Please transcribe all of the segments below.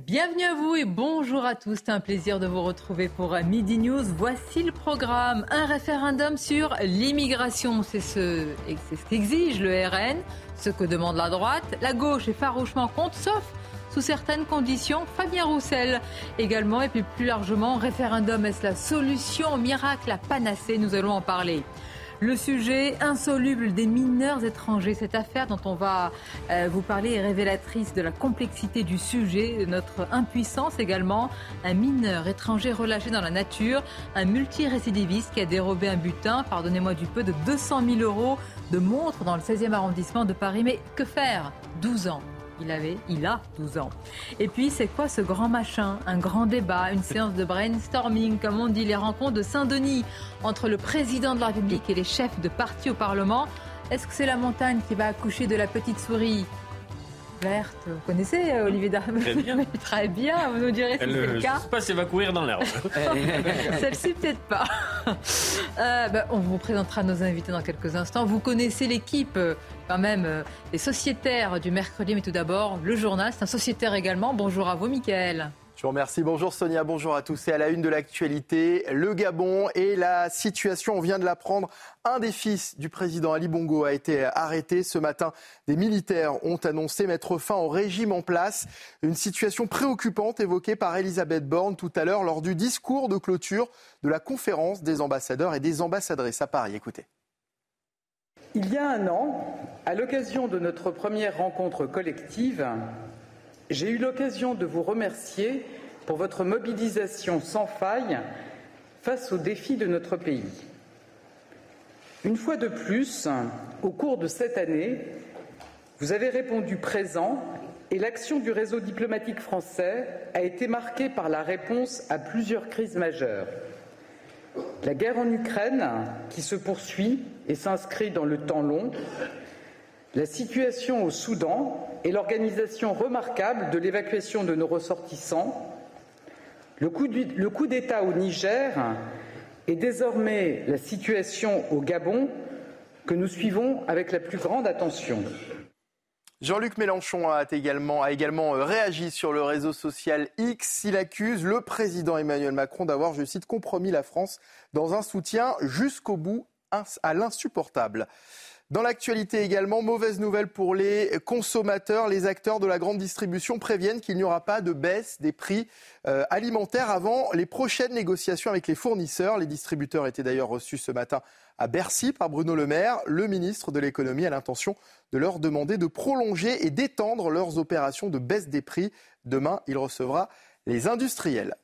Bienvenue à vous et bonjour à tous. C'est un plaisir de vous retrouver pour Midi News. Voici le programme. Un référendum sur l'immigration. C'est ce, ce qu'exige le RN, ce que demande la droite. La gauche est farouchement contre, sauf sous certaines conditions. Fabien Roussel également. Et puis plus largement, référendum, est-ce la solution miracle, la panacée? Nous allons en parler. Le sujet insoluble des mineurs étrangers, cette affaire dont on va euh, vous parler est révélatrice de la complexité du sujet, de notre impuissance également. Un mineur étranger relâché dans la nature, un multirécidiviste qui a dérobé un butin, pardonnez-moi du peu, de 200 000 euros de montres dans le 16e arrondissement de Paris. Mais que faire? 12 ans il avait, il a 12 ans. Et puis, c'est quoi ce grand machin? Un grand débat, une séance de brainstorming, comme on dit, les rencontres de Saint-Denis entre le président de la République et les chefs de parti au Parlement. Est-ce que c'est la montagne qui va accoucher de la petite souris? Verte. Vous connaissez euh, Olivier Darmon Très bien. Très bien, vous nous direz si c'est le cas. Je ne sais pas si elle va courir dans l'herbe. Celle-ci, peut-être pas. Euh, bah, on vous présentera nos invités dans quelques instants. Vous connaissez l'équipe, euh, quand même, euh, les sociétaires du mercredi, mais tout d'abord, le journal. C'est un sociétaire également. Bonjour à vous, Mickaël. Je vous remercie. Bonjour Sonia, bonjour à tous. Et à la une de l'actualité, le Gabon et la situation, on vient de l'apprendre. Un des fils du président Ali Bongo a été arrêté ce matin. Des militaires ont annoncé mettre fin au régime en place. Une situation préoccupante évoquée par Elisabeth Borne tout à l'heure lors du discours de clôture de la conférence des ambassadeurs et des ambassadrices à Paris. Écoutez. Il y a un an, à l'occasion de notre première rencontre collective, j'ai eu l'occasion de vous remercier pour votre mobilisation sans faille face aux défis de notre pays. Une fois de plus, au cours de cette année, vous avez répondu présent et l'action du réseau diplomatique français a été marquée par la réponse à plusieurs crises majeures. La guerre en Ukraine, qui se poursuit et s'inscrit dans le temps long, la situation au Soudan et l'organisation remarquable de l'évacuation de nos ressortissants, le coup d'État au Niger et désormais la situation au Gabon que nous suivons avec la plus grande attention. Jean-Luc Mélenchon a également, euh, réagi sur le réseau social X. Il accuse le président Emmanuel Macron d'avoir, je cite, compromis la France dans un soutien jusqu'au bout à l'insupportable. Dans l'actualité également, mauvaise nouvelle pour les consommateurs. Les acteurs de la grande distribution préviennent qu'il n'y aura pas de baisse des prix euh, alimentaires avant les prochaines négociations avec les fournisseurs. Les distributeurs étaient d'ailleurs reçus ce matin à Bercy par Bruno Le Maire. Le ministre de l'économie a l'intention de leur demander de prolonger et d'étendre leurs opérations de baisse des prix. Demain, il recevra les industriels.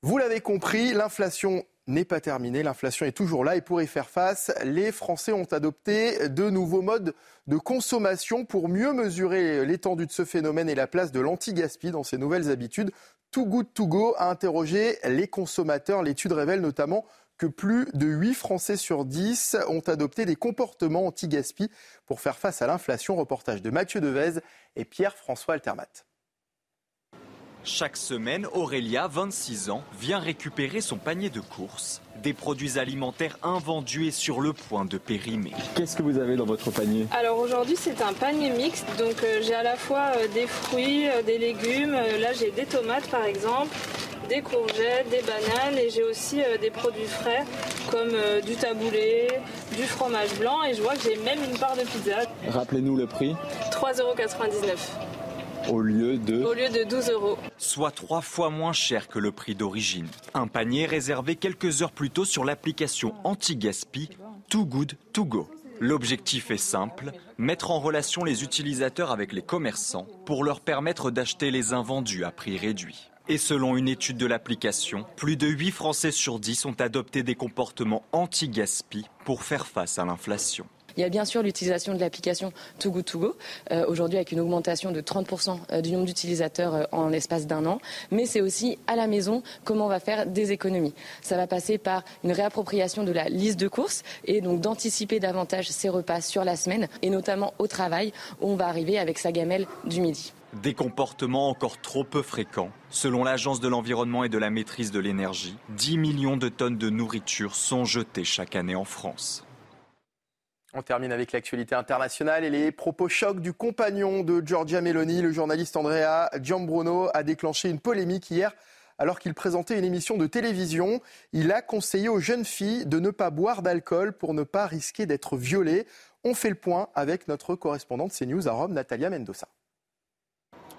Vous l'avez compris, l'inflation n'est pas terminée. L'inflation est toujours là et pour y faire face, les Français ont adopté de nouveaux modes de consommation pour mieux mesurer l'étendue de ce phénomène et la place de l'anti-gaspi dans ces nouvelles habitudes. Too Good To Go a interrogé les consommateurs. L'étude révèle notamment que plus de 8 Français sur 10 ont adopté des comportements anti-gaspi pour faire face à l'inflation. Reportage de Mathieu Devez et Pierre-François Altermat. Chaque semaine, Aurélia, 26 ans, vient récupérer son panier de courses. Des produits alimentaires invendus et sur le point de périmer. Qu'est-ce que vous avez dans votre panier? Alors aujourd'hui c'est un panier mixte, donc euh, j'ai à la fois euh, des fruits, euh, des légumes, là j'ai des tomates par exemple, des courgettes, des bananes. Et j'ai aussi des produits frais comme du taboulé, du fromage blanc. Et je vois que j'ai même une part de pizza. Rappelez-nous le prix. 3,99 euros au lieu de Au lieu de 12 euros. Soit trois fois moins cher que le prix d'origine. Un panier réservé quelques heures plus tôt sur l'application anti-gaspi Too Good To Go. L'objectif est simple, mettre en relation les utilisateurs avec les commerçants pour leur permettre d'acheter les invendus à prix réduit. Et selon une étude de l'application, plus de 8 Français sur 10 ont adopté des comportements anti-gaspi pour faire face à l'inflation. Il y a bien sûr l'utilisation de l'application Too Good To Go, euh, aujourd'hui avec une augmentation de 30% euh, du nombre d'utilisateurs euh, en l'espace d'un an, mais c'est aussi à la maison comment on va faire des économies. Ça va passer par une réappropriation de la liste de courses et donc d'anticiper davantage ses repas sur la semaine et notamment au travail où on va arriver avec sa gamelle du midi. Des comportements encore trop peu fréquents. Selon l'Agence de l'environnement et de la maîtrise de l'énergie, 10 millions de tonnes de nourriture sont jetées chaque année en France. On termine avec l'actualité internationale et les propos chocs du compagnon de Giorgia Meloni. Le journaliste Andrea Giambruno a déclenché une polémique hier alors qu'il présentait une émission de télévision. Il a conseillé aux jeunes filles de ne pas boire d'alcool pour ne pas risquer d'être violées. On fait le point avec notre correspondante CNews à Rome, Natalia Mendoza.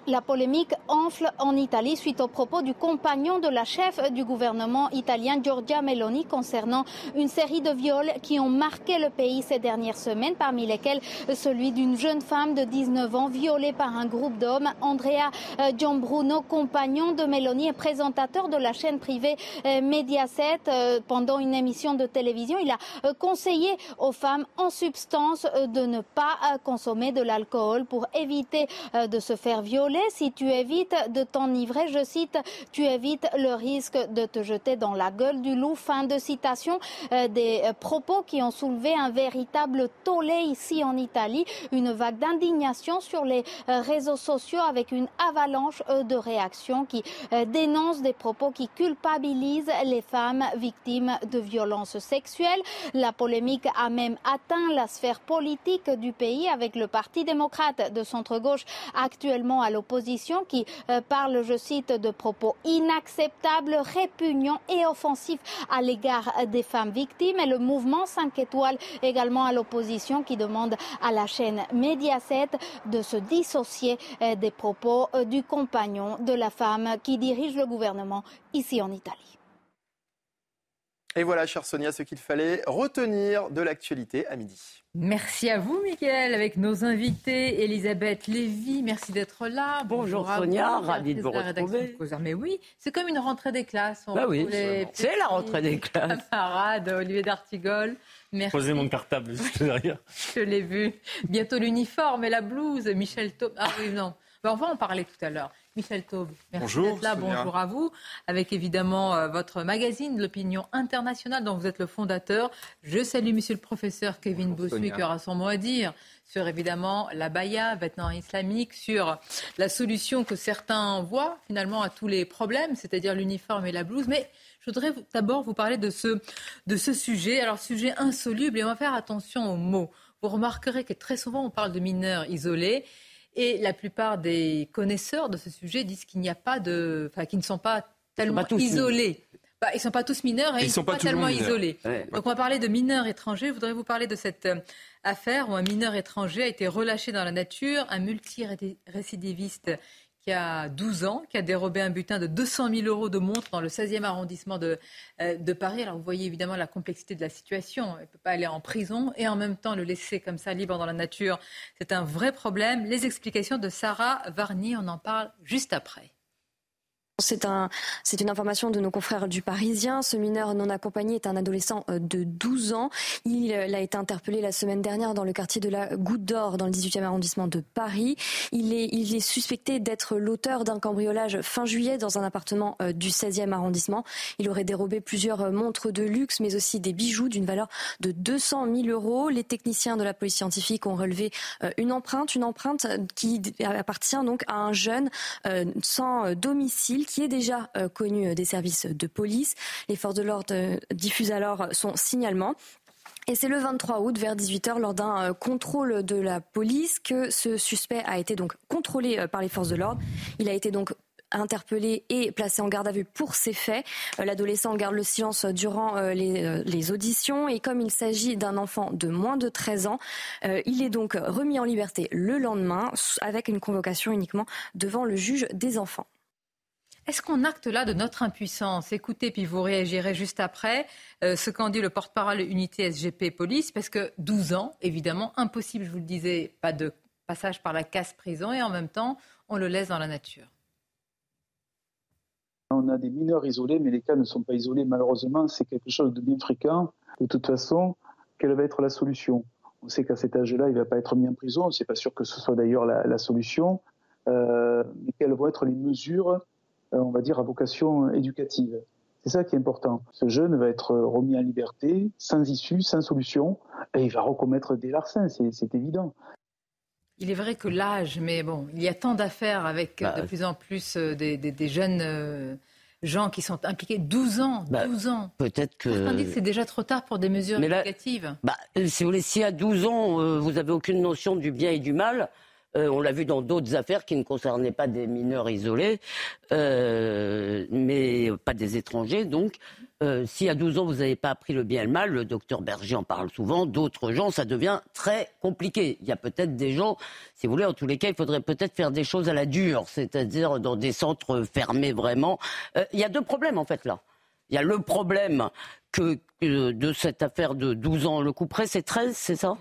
La polémique enfle en Italie suite aux propos du compagnon de la chef du gouvernement italien Giorgia Meloni concernant une série de viols qui ont marqué le pays ces dernières semaines, parmi lesquels celui d'une jeune femme de 19 ans violée par un groupe d'hommes. Andrea euh, Gianbruno, compagnon de Meloni et présentateur de la chaîne privée euh, Mediaset, euh, pendant une émission de télévision, il a conseillé aux femmes en substance de ne pas consommer de l'alcool pour éviter de se faire violer si tu évites de t'enivrer, je cite, tu évites le risque de te jeter dans la gueule du loup. Fin de citation euh, des euh, propos qui ont soulevé un véritable tollé ici en Italie, une vague d'indignation sur les euh, réseaux sociaux avec une avalanche de réactions qui dénoncent des propos qui culpabilisent les femmes victimes de violences sexuelles. La polémique a même atteint la sphère politique du pays avec le Parti démocrate de centre-gauche actuellement à l'opposition opposition qui euh, parle, je cite, de propos inacceptables, répugnants et offensifs à l'égard des femmes victimes. Et le mouvement 5 étoiles également à l'opposition qui demande à la chaîne Mediaset de se dissocier euh, des propos euh, du compagnon de la femme qui dirige le gouvernement ici en Italie. Et voilà, chère Sonia, ce qu'il fallait retenir de l'actualité à midi. Merci à vous, Mickaël, avec nos invités. Elisabeth Lévy, merci d'être là. Bonjour, Sonia, ravie de vous retrouver. Mais oui, c'est comme une rentrée des classes. bah oui, c'est la rentrée des classes. Camarade Olivier d'Artigol. Merci. Posez mon cartable juste derrière. Je l'ai vu. Bientôt l'uniforme et la blouse. Michel Taub. Ah oui, non. Bah, on va en parler tout à l'heure. Michel Taube, merci d'être là. Bonjour à vous. Avec évidemment euh, votre magazine, l'opinion internationale, dont vous êtes le fondateur. Je salue monsieur le professeur Kevin Bossuet qui aura son mot à dire sur évidemment la baya, vêtements islamique, sur la solution que certains voient finalement à tous les problèmes, c'est-à-dire l'uniforme et la blouse. Mais je voudrais d'abord vous parler de ce, de ce sujet. Alors, sujet insoluble, et on va faire attention aux mots. Vous remarquerez que très souvent, on parle de mineurs isolés. Et la plupart des connaisseurs de ce sujet disent qu'il n'y a pas de, enfin, qu'ils ne sont pas tellement isolés. Bah, ils ne sont pas tous mineurs et ils ne sont, pas, tellement isolés. Donc on va parler de mineurs étrangers. Je voudrais vous parler de cette euh, affaire où un mineur étranger a été relâché dans la nature, un multirécidiviste qui a 12 ans, qui a dérobé un butin de 200 000 euros de montre dans le 16e arrondissement de, euh, de Paris. Alors vous voyez évidemment la complexité de la situation. Il ne peut pas aller en prison et en même temps le laisser comme ça libre dans la nature. C'est un vrai problème. Les explications de Sarah Varny, on en parle juste après. C'est un, c'est une information de nos confrères du Parisien. Ce mineur non accompagné est un adolescent euh, de 12 ans. Il, euh, a été interpellé la semaine dernière dans le quartier de la Goutte d'Or, dans le 18e arrondissement de Paris. Il est, il est suspecté d'être l'auteur d'un cambriolage fin juillet dans un appartement euh, du 16e arrondissement. Il aurait dérobé plusieurs montres de luxe, mais aussi des bijoux d'une valeur de 200 000 euros. Les techniciens de la police scientifique ont relevé une empreinte, une empreinte qui appartient donc à un jeune sans domicile qui est déjà euh, connu euh, des services de police. Les forces de l'ordre euh, diffusent alors son signalement. Et c'est le 23 août, vers 18h, lors d'un contrôle de la police, que ce suspect a été donc contrôlé par les forces de l'ordre. Il a été donc interpellé et placé en garde à vue pour ces faits. L'adolescent garde le silence durant les, les auditions et comme il s'agit d'un enfant de moins de 13 ans, il est donc remis en liberté le lendemain avec une convocation uniquement devant le juge des enfants. Est-ce qu'on acte là de notre impuissance? Écoutez, puis vous réagirez juste après euh, ce qu'en dit le porte-parole unité SGP Police, parce que 12 ans, évidemment, impossible, je vous le disais, pas de passage par la casse prison, et en même temps, on le laisse dans la nature. On a des mineurs isolés, mais les cas ne sont pas isolés, malheureusement, c'est quelque chose de bien fréquent. De toute façon, quelle va être la solution? On sait qu'à cet âge-là, il ne va pas être mis en prison. C'est pas sûr que ce soit d'ailleurs la, solution. mais quelles vont être les mesures, on va dire, à vocation éducative c'est ça qui est important. Ce jeune va être remis en liberté, sans issue, sans solution, et il va recommettre des larcins, c'est évident. Il est vrai que l'âge, mais bon, il y a tant d'affaires avec bah, de plus en plus euh, des, jeunes euh, gens qui sont impliqués. 12 ans, 12 bah, ans. Peut-être que. Certains disent que c'est déjà trop tard pour des mesures éducatives. Bah, si vous voulez, si à 12 ans, euh, vous n'avez aucune notion du bien et du mal, euh, on l'a vu dans d'autres affaires qui ne concernaient pas des mineurs isolés, euh, mais pas des étrangers. Donc, euh, si à 12 ans vous n'avez pas appris le bien et le mal, le docteur Berger en parle souvent, d'autres gens, ça devient très compliqué. Il y a peut-être des gens, si vous voulez, en tous les cas, il faudrait peut-être faire des choses à la dure, c'est-à-dire dans des centres fermés vraiment. il y a deux problèmes en fait là. Il y a le problème que, de cette affaire de 12 ans, le coup près, c'est 13, c'est ça?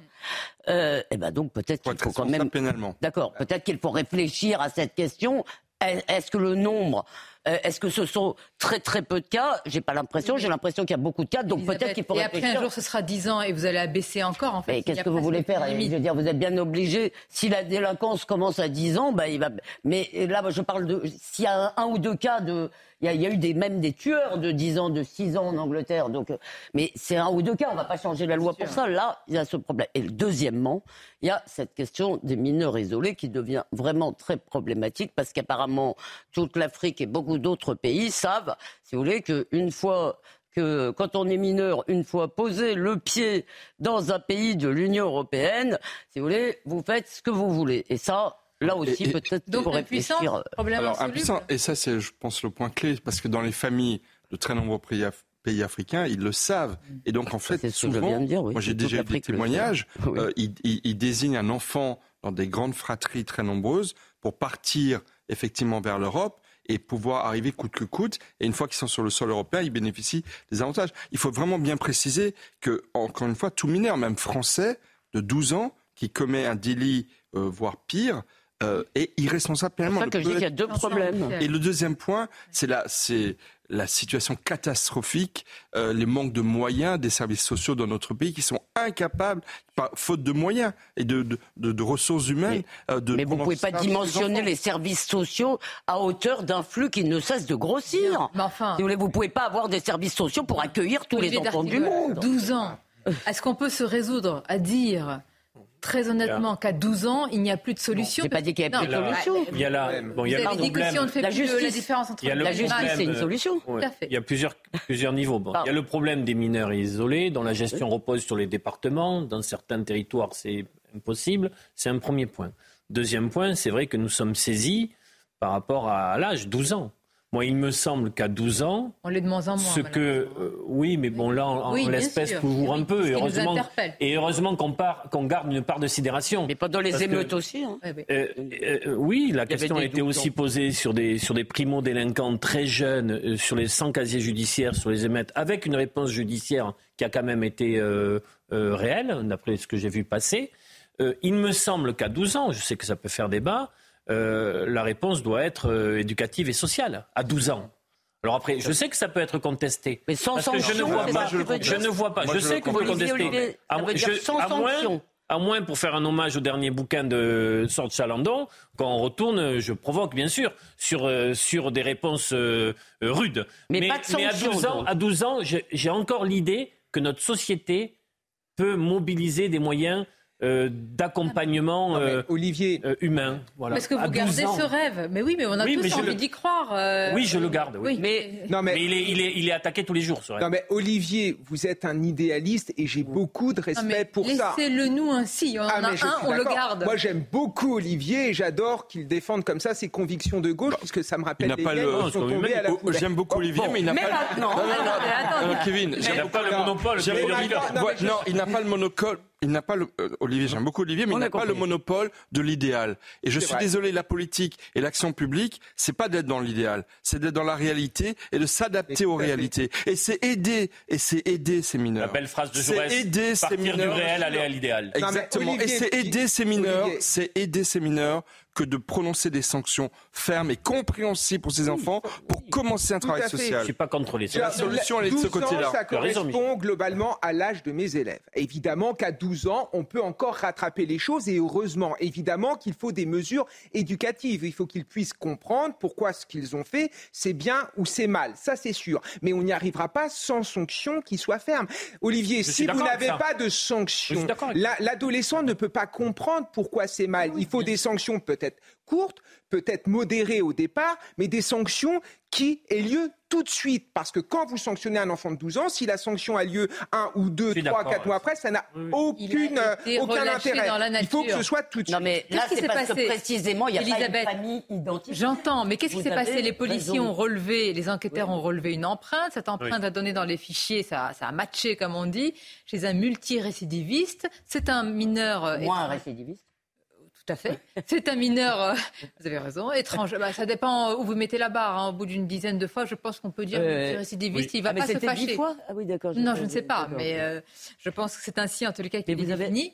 Euh, Eh ben donc peut-être qu'il faut quand même. D'accord. Peut-être qu'il faut réfléchir à cette question. Est-ce que le nombre euh, est-ce que ce sont très très peu de cas? J'ai pas l'impression. J'ai l'impression qu'il y a beaucoup de cas. Donc peut-être qu'il faut Et après un jour, ce sera 10 ans et vous allez abaisser encore. En fait. Mais qu'est-ce que vous voulez faire? Je veux dire, vous êtes bien obligé. Si la délinquance commence à 10 ans, bah, il va. Mais là, je parle de s'il y a un, ou deux cas de. Il y, a, eu des, même des tueurs de 10 ans, de 6 ans en Angleterre. Donc, euh, mais c'est un ou deux cas. On ne va pas changer la loi pour ça. Là, il y a ce problème. Et deuxièmement, il y a cette question des mineurs isolés qui devient vraiment très problématique parce qu'apparemment toute l'Afrique et beaucoup d'autres pays savent, si vous voulez, qu'une fois que quand on est mineur, une fois posé le pied dans un pays de l'Union européenne, si vous voulez, vous faites ce que vous voulez. Et ça, là aussi, peut-être pour réfléchir. Alors, impuissant, et ça, c'est, je pense, le point clé, parce que dans les familles de très nombreux pays, africains, ils le savent. Et donc, en fait, souvent, moi j'ai déjà eu des témoignages, euh, ils désignent un enfant dans des grandes fratries très nombreuses pour partir effectivement vers l'Europe et pouvoir arriver coûte que coûte. Et une fois qu'ils sont sur le sol européen, ils bénéficient des avantages. Il faut vraiment bien préciser que, encore une fois, tout mineur, même français, de 12 ans, qui commet un délit, euh, voire pire, euh, est irresponsable pénalement. C'est ça que je dis qu'il y a deux problèmes. Et le deuxième point, c'est la, c'est la situation catastrophique, euh, les manques de moyens des services sociaux dans notre pays qui sont incapables, par, faute de moyens et de, de, de, ressources humaines. Mais, euh, de mais vous ne pouvez pas dimensionner les services sociaux à hauteur d'un flux qui ne cesse de grossir. Mais enfin, vous ne pouvez pas avoir des services sociaux pour accueillir tous les enfants du monde. 12 ans. Est-ce qu'on peut se résoudre à dire très honnêtement qu'à 12 ans, il n'y a plus de solution. Je n'ai pas dit qu'il n'y a plus de solution. Il y a la, bon, il y a Vous avez dit que si on ne fait la plus justice, la différence entre la justice, c'est une solution. Il y a plusieurs, plusieurs niveaux. Bon, il y a le problème des mineurs isolés, dont la gestion repose sur les départements. Dans certains territoires, c'est impossible. C'est un premier point. Deuxième point, c'est vrai que nous sommes saisis par rapport à l'âge, 12 ans. Moi, il me semble qu'à 12 ans, on l'est de moins en moins. Ce que, euh, oui, mais bon, là, en, l'espèce toujours un peu. Et heureusement, et heureusement qu'on qu'on garde une part de sidération. Mais pas dans les émeutes aussi. Hein. Euh, euh, oui, la question a été aussi posée sur des sur des primo délinquants très jeunes, sur les 100 casiers judiciaires, sur les émeutes, avec une réponse judiciaire qui a quand même été réelle, d'après ce que j'ai vu passer. il me semble qu'à 12 ans, je sais que ça peut faire débat. Euh, la réponse doit être euh, éducative et sociale, à 12 ans. Alors après, je sais que ça peut être contesté. Mais sans sanction, je ne vois pas. Je, ne vois pas. je, sais que vous contestez. À, moins, à moins, pour faire un hommage au dernier bouquin de Sort Chalandon, quand on retourne, je provoque bien sûr sur euh, sur des réponses rudes. Mais, pas de sanction, mais à 12 ans, à 12 ans, j'ai encore l'idée que notre société peut mobiliser des moyens euh, d'accompagnement euh, Olivier euh, humain. Voilà. Parce que vous gardez ce rêve. Mais oui, mais on a tous envie d'y croire. Oui, je le garde. Oui. Mais, non, mais... il, est, il, est, il, est, attaqué tous les jours. Non, mais Olivier, vous êtes un idéaliste et j'ai beaucoup de respect pour ça. Laissez-le nous ainsi. On ah, en a un, on le garde. Moi, j'aime beaucoup Olivier et j'adore qu'il défende comme ça ses convictions de gauche, puisque ça me rappelle des le... qui sont tombés à la J'aime beaucoup Olivier, mais il n'a pas. Non, Kevin, il n'a pas le monopole. Non, il n'a pas le monopole il n'a pas le, euh, Olivier, j'aime beaucoup Olivier, mais il n'a pas le monopole de l'idéal. Et je suis désolé, la politique et l'action publique, c'est pas d'être dans l'idéal, c'est d'être dans la réalité et de s'adapter aux réalités. Et c'est aider, et c'est aider ces mineurs. La belle phrase de Jaurès. C'est aider ces mineurs. du réel, aller à l'idéal. Exactement. et c'est aider ces mineurs, c'est aider ces mineurs que de prononcer des sanctions fermes et compréhensibles pour ces enfants pour commencer un travail social. Je suis pas contre les sanctions. La solution, elle est de ce côté-là. Ça correspond globalement à l'âge de mes élèves. Évidemment qu'à 12 ans, on peut encore rattraper les choses et heureusement, évidemment qu'il faut des mesures éducatives. Il faut qu'ils puissent comprendre pourquoi ce qu'ils ont fait, c'est bien ou c'est mal. Ça, c'est sûr. Mais on n'y arrivera pas sans sanctions qui soient fermes. Olivier, si vous n'avez pas de sanctions, l'adolescent ne peut pas comprendre pourquoi c'est mal. Il faut des sanctions peut-être courtes, peut-être modérées au départ, mais des sanctions qui aient lieu tout de suite. Parce que quand vous sanctionnez un enfant de 12 ans, si la sanction a lieu un ou deux, trois, quatre mois après, ça n'a aucune, aucun intérêt. Il faut que ce soit tout de suite. Non, mais là, c'est parce passé que précisément, il y a pas une famille identique. J'entends, mais qu'est-ce qui s'est passé? Les policiers ont relevé, les enquêteurs ont relevé une empreinte. Cette empreinte a donné dans les fichiers, ça, ça a matché, comme on dit, chez un multirécidiviste. C'est un mineur. Euh, Moins un récidiviste tout à fait. C'est un mineur, euh, vous avez raison, étrange. Bah, ça dépend où vous mettez la barre. Hein. Au bout d'une dizaine de fois, je pense qu'on peut dire euh, récidiviste, il ne va ah, pas se fâcher. fois? Ah oui, d'accord. Non, je ne sais pas, mais euh, je pense que c'est ainsi, en tous les cas, qu'il est défini.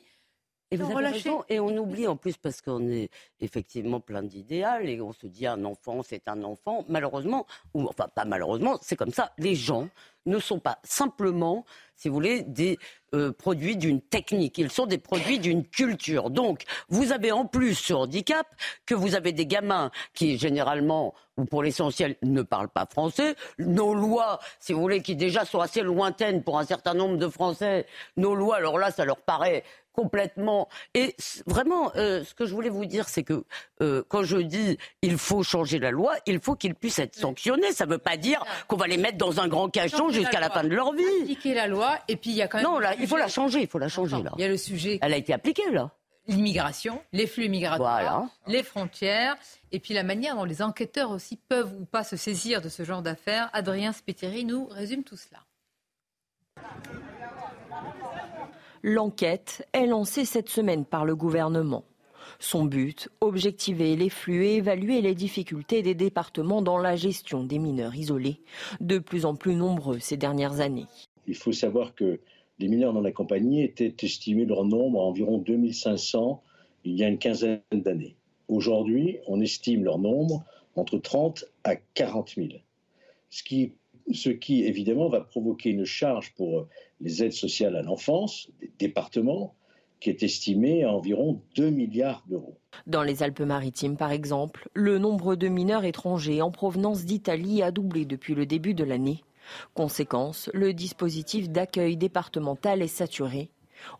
Et vous avez raison. Et on oublie en plus parce qu'on est effectivement plein d'idéal et on se dit un enfant, c'est un enfant. Malheureusement, ou enfin pas malheureusement, c'est comme ça. Les gens ne sont pas simplement, si vous voulez, des euh, produits d'une technique. Ils sont des produits d'une culture. Donc, vous avez en plus ce handicap que vous avez des gamins qui, généralement, ou pour l'essentiel, ne parlent pas français. Nos lois, si vous voulez, qui déjà sont assez lointaines pour un certain nombre de Français, nos lois, alors là, ça leur paraît complètement. Et vraiment, euh, ce que je voulais vous dire, c'est que euh, quand je dis il faut changer la loi, il faut qu'ils puissent être sanctionnés. Ça ne veut pas dire qu'on va les mettre dans un grand cachot jusqu'à la, fin de leur vie. Appliquer la loi, et puis il y a quand même. Non, là, il faut la changer, il faut la changer là. Il y a le sujet. Elle a été appliquée là. L'immigration, les flux migratoires, les frontières, et puis la manière dont les enquêteurs aussi peuvent ou pas se saisir de ce genre d'affaires. Adrien Spiteri nous résume tout cela. L'enquête est lancée cette semaine par le gouvernement. Son but, objectiver les flux et évaluer les difficultés des départements dans la gestion des mineurs isolés, de plus en plus nombreux ces dernières années. Il faut savoir que les mineurs non accompagnés étaient estimés leur nombre à environ 2500 il y a une quinzaine d'années. Aujourd'hui, on estime leur nombre entre 30 à 40 000. Ce qui, ce qui, évidemment, va provoquer une charge pour les aides sociales à l'enfance, des départements, qui est estimé à environ 2 milliards d'euros. Dans les Alpes-Maritimes, par exemple, le nombre de mineurs étrangers en provenance d'Italie a doublé depuis le début de l'année. Conséquence, le dispositif d'accueil départemental est saturé.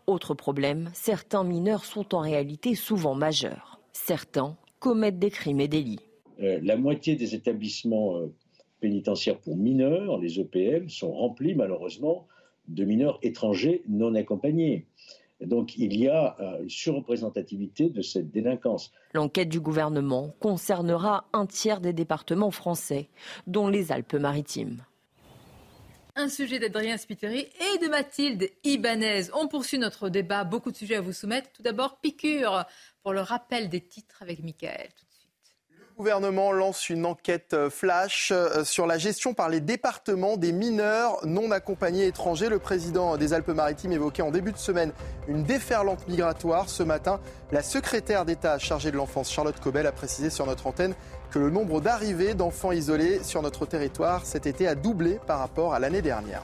Autre problème, certains mineurs sont en réalité souvent majeurs. Certains commettent des crimes et délits. Euh, la moitié des établissements euh, pénitentiaires pour mineurs, les EPM, sont remplis malheureusement de mineurs étrangers non accompagnés. Donc il y a euh, une surreprésentativité de cette délinquance. L'enquête du gouvernement concernera un tiers des départements français, dont les Alpes-Maritimes. Un sujet d'Adrien Spiteri et de Mathilde Ibanez. On poursuit notre débat, beaucoup de sujets à vous soumettre. Tout d'abord, piqûre pour le rappel des titres avec Michael. Le gouvernement lance une enquête euh, flash euh, sur la gestion par les départements des mineurs non accompagnés étrangers. Le président des Alpes-Maritimes évoquait en début de semaine une déferlante migratoire. Ce matin, la secrétaire d'État chargée de l'enfance, Charlotte Cobel, a précisé sur notre antenne que le nombre d'arrivées d'enfants isolés sur notre territoire cet été a doublé par rapport à l'année dernière.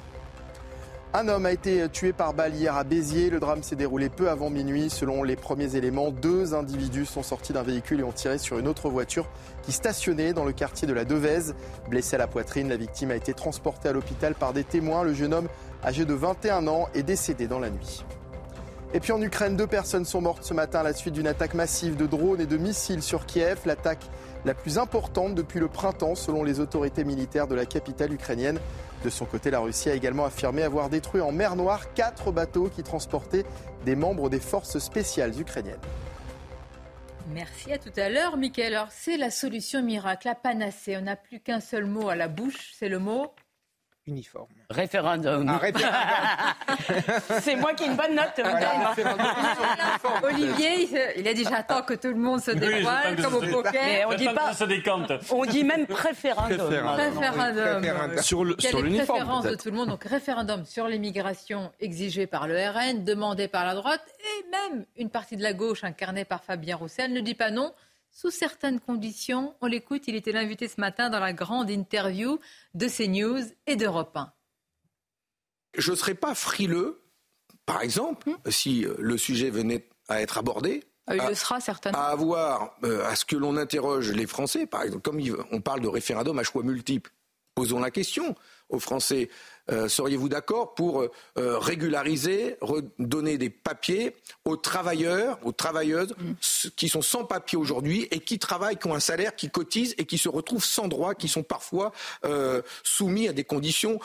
Un homme a été tué par balle hier à Béziers. Le drame s'est déroulé peu avant minuit. Selon les premiers éléments, deux individus sont sortis d'un véhicule et ont tiré sur une autre voiture qui stationnait dans le quartier de la Devèze. Blessé à la poitrine, la victime a été transportée à l'hôpital par des témoins. Le jeune homme, âgé de 21 ans, est décédé dans la nuit. Et puis en Ukraine, deux personnes sont mortes ce matin à la suite d'une attaque massive de drones et de missiles sur Kiev. L'attaque la plus importante depuis le printemps, selon les autorités militaires de la capitale ukrainienne. De son côté, la Russie a également affirmé avoir détruit en mer Noire quatre bateaux qui transportaient des membres des forces spéciales ukrainiennes. Merci à tout à l'heure, Mickaël. Alors, c'est la solution miracle, la panacée. On n'a plus qu'un seul mot à la bouche, c'est le mot uniforme. Référendum. c'est moi qui ai une bonne note. Olivier, il a dit j'attends que tout le monde se dévoile, comme au poker. Mais on dit pas. Se décante. On dit même préférendum. Référendum. Sur le sur l'uniforme. préférence de tout le monde. Donc référendum sur l'immigration exigé par le RN, demandé par la droite et même une partie de la gauche incarnée par Fabien Roussel ne dit pas non. sous certaines conditions. On l'écoute, il était l'invité ce matin dans la grande interview de CNews et d'Europe 1. Je ne serais pas frileux, par exemple, hmm. si euh, le sujet venait à être abordé, ah, il le sera certainement. À avoir, euh, à ce que l'on interroge les Français, par exemple, comme on parle de référendum à choix multiples, posons la question aux Français. Euh, seriez-vous d'accord pour euh, régulariser, redonner des papiers aux travailleurs, aux travailleuses mm. qui sont sans papier aujourd'hui et qui travaillent, qui ont un salaire, qui cotisent et qui se retrouvent sans droit, qui sont parfois euh, soumis à des conditions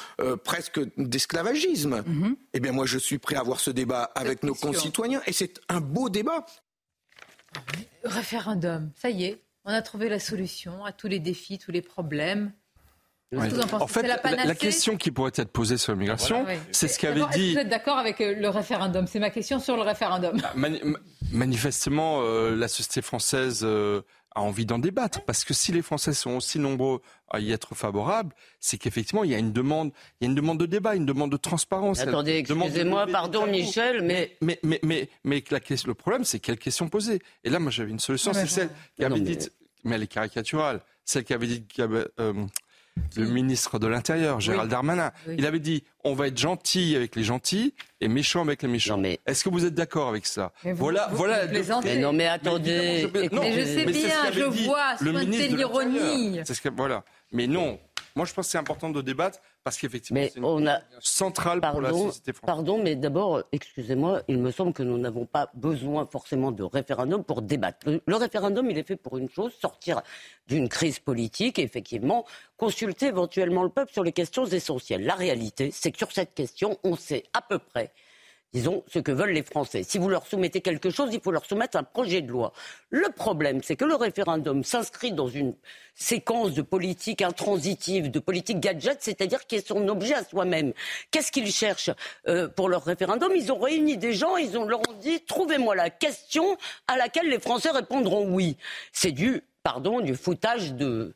presque d'esclavagisme? Mm-hmm. Eh bien, moi, je suis prêt à avoir ce débat avec nos concitoyens et c'est un beau débat. Référendum, ça y est, on a trouvé la solution à tous les défis, tous les problèmes. En, fait, la, question qui pourrait être posée sur l'immigration, c'est ce qu'avait dit. Vous êtes d'accord avec euh, le référendum? C'est ma question sur le référendum. Bah, manifestement, euh, la société française euh, a envie d'en débattre parce que si les Français sont aussi nombreux à y être favorables, c'est qu'effectivement il y a une demande, il y a une demande de débat, une demande de transparence. Attendez, excusez-moi, pardon, Michel, mais mais mais mais, mais la, le problème, c'est quelle question poser. Et là, moi, j'avais une solution, c'est celle qui avait dit, mais elle est caricaturale, celle qui avait dit le ministre de l'Intérieur, Gérald Darmanin. Il avait dit on va être gentil avec les gentils et méchant avec les méchants. Mais... Est-ce que vous êtes d'accord avec ça Voilà, voilà. mais non, mais attendez. Mais, je, sais bien, je vois, le ministre de l'ironie. C'est ce que voilà. Mais non, moi, je pense que c'est important de débattre parce qu'effectivement, c'est une a... centrale pour la société française. Pardon, mais d'abord, excusez-moi, il me semble que nous n'avons pas besoin forcément de référendum pour débattre. Le, référendum, il est fait pour une chose, sortir d'une crise politique et effectivement consulter éventuellement le peuple sur les questions essentielles. La réalité, c'est que sur cette question, on sait à peu près disons, ce que veulent les Français. Si vous leur soumettez quelque chose, il faut leur soumettre un projet de loi. Le problème, c'est que le référendum s'inscrit dans une séquence de politique intransitive, de politique gadget, c'est-à-dire qui est son objet à soi-même. Qu'est-ce qu'ils cherchent euh, pour leur référendum? Ils ont réuni des gens, ils ont, leur ont dit, trouvez-moi la question à laquelle les Français répondront oui. C'est du, pardon, du foutage de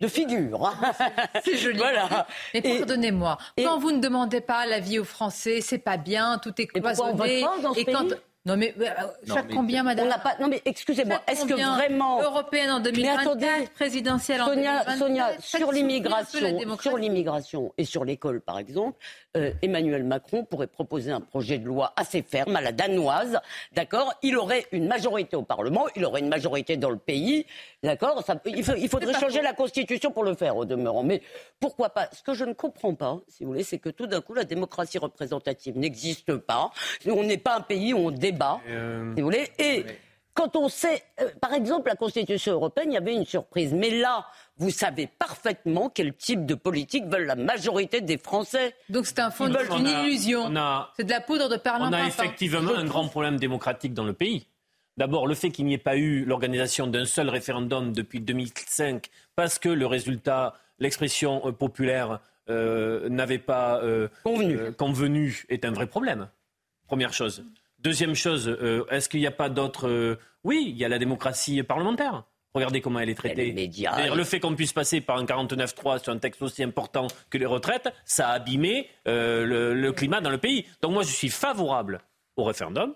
de figure. C'est joli. voilà. Mais pardonnez-moi, quand vous ne demandez pas l'avis aux Français, c'est pas bien, tout est cloisonné. Et, et quand non mais euh, chaque combien, madame On pas. Non mais excusez-moi. Est-ce que vraiment européenne en 2024, présidentielle en Sonia, Sonia, sur l'immigration, sur l'immigration et sur l'école, par exemple, euh, Emmanuel Macron pourrait proposer un projet de loi assez ferme à la danoise, d'accord? Il aurait une majorité au Parlement, il aurait une majorité dans le pays, d'accord? Il, il, faudrait changer la Constitution pour le faire, au demeurant. Mais pourquoi pas? Ce que je ne comprends pas, si vous voulez, c'est que tout d'un coup, la démocratie représentative n'existe pas. On n'est pas un pays où on débat, euh, si vous voulez. Et quand on sait, euh, par exemple, la Constitution européenne, il y avait une surprise. Mais là, vous savez parfaitement quel type de politique veulent la majorité des Français. Donc c'est un fond, une illusion. C'est de la poudre de perlimpinpin. On a effectivement un grand problème démocratique dans le pays. D'abord, le fait qu'il n'y ait pas eu l'organisation d'un seul référendum depuis 2005, parce que le résultat, l'expression euh, populaire euh, n'avait pas convenu, est un vrai problème. Première chose. Deuxième chose, est-ce qu'il n'y a pas d'autres oui, il y a la démocratie parlementaire. Regardez comment elle est traitée. le fait qu'on puisse passer par un 49-3 sur un texte aussi important que les retraites, ça a abîmé euh, le, climat dans le pays. Donc moi, je suis favorable au référendum.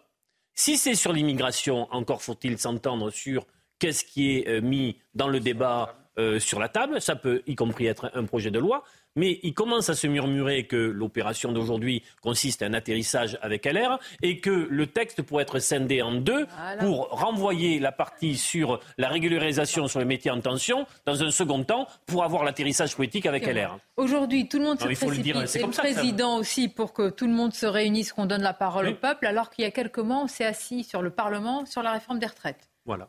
Si c'est sur l'immigration, encore faut-il s'entendre sur qu'est-ce qui est euh, mis dans le débat euh, sur la table. Ça peut y compris être un projet de loi mais il commence à se murmurer que l'opération d'aujourd'hui consiste à un atterrissage avec LR et que le texte pourrait être scindé en deux pour renvoyer la partie sur la régularisation sur les métiers en tension dans un second temps pour avoir l'atterrissage politique avec LR. Aujourd'hui, tout le monde se précipite, le, le président aussi, pour que tout le monde se réunisse, qu'on donne la parole au peuple, alors qu'il y a quelques mois, on s'est assis sur le Parlement sur la réforme des retraites. Voilà.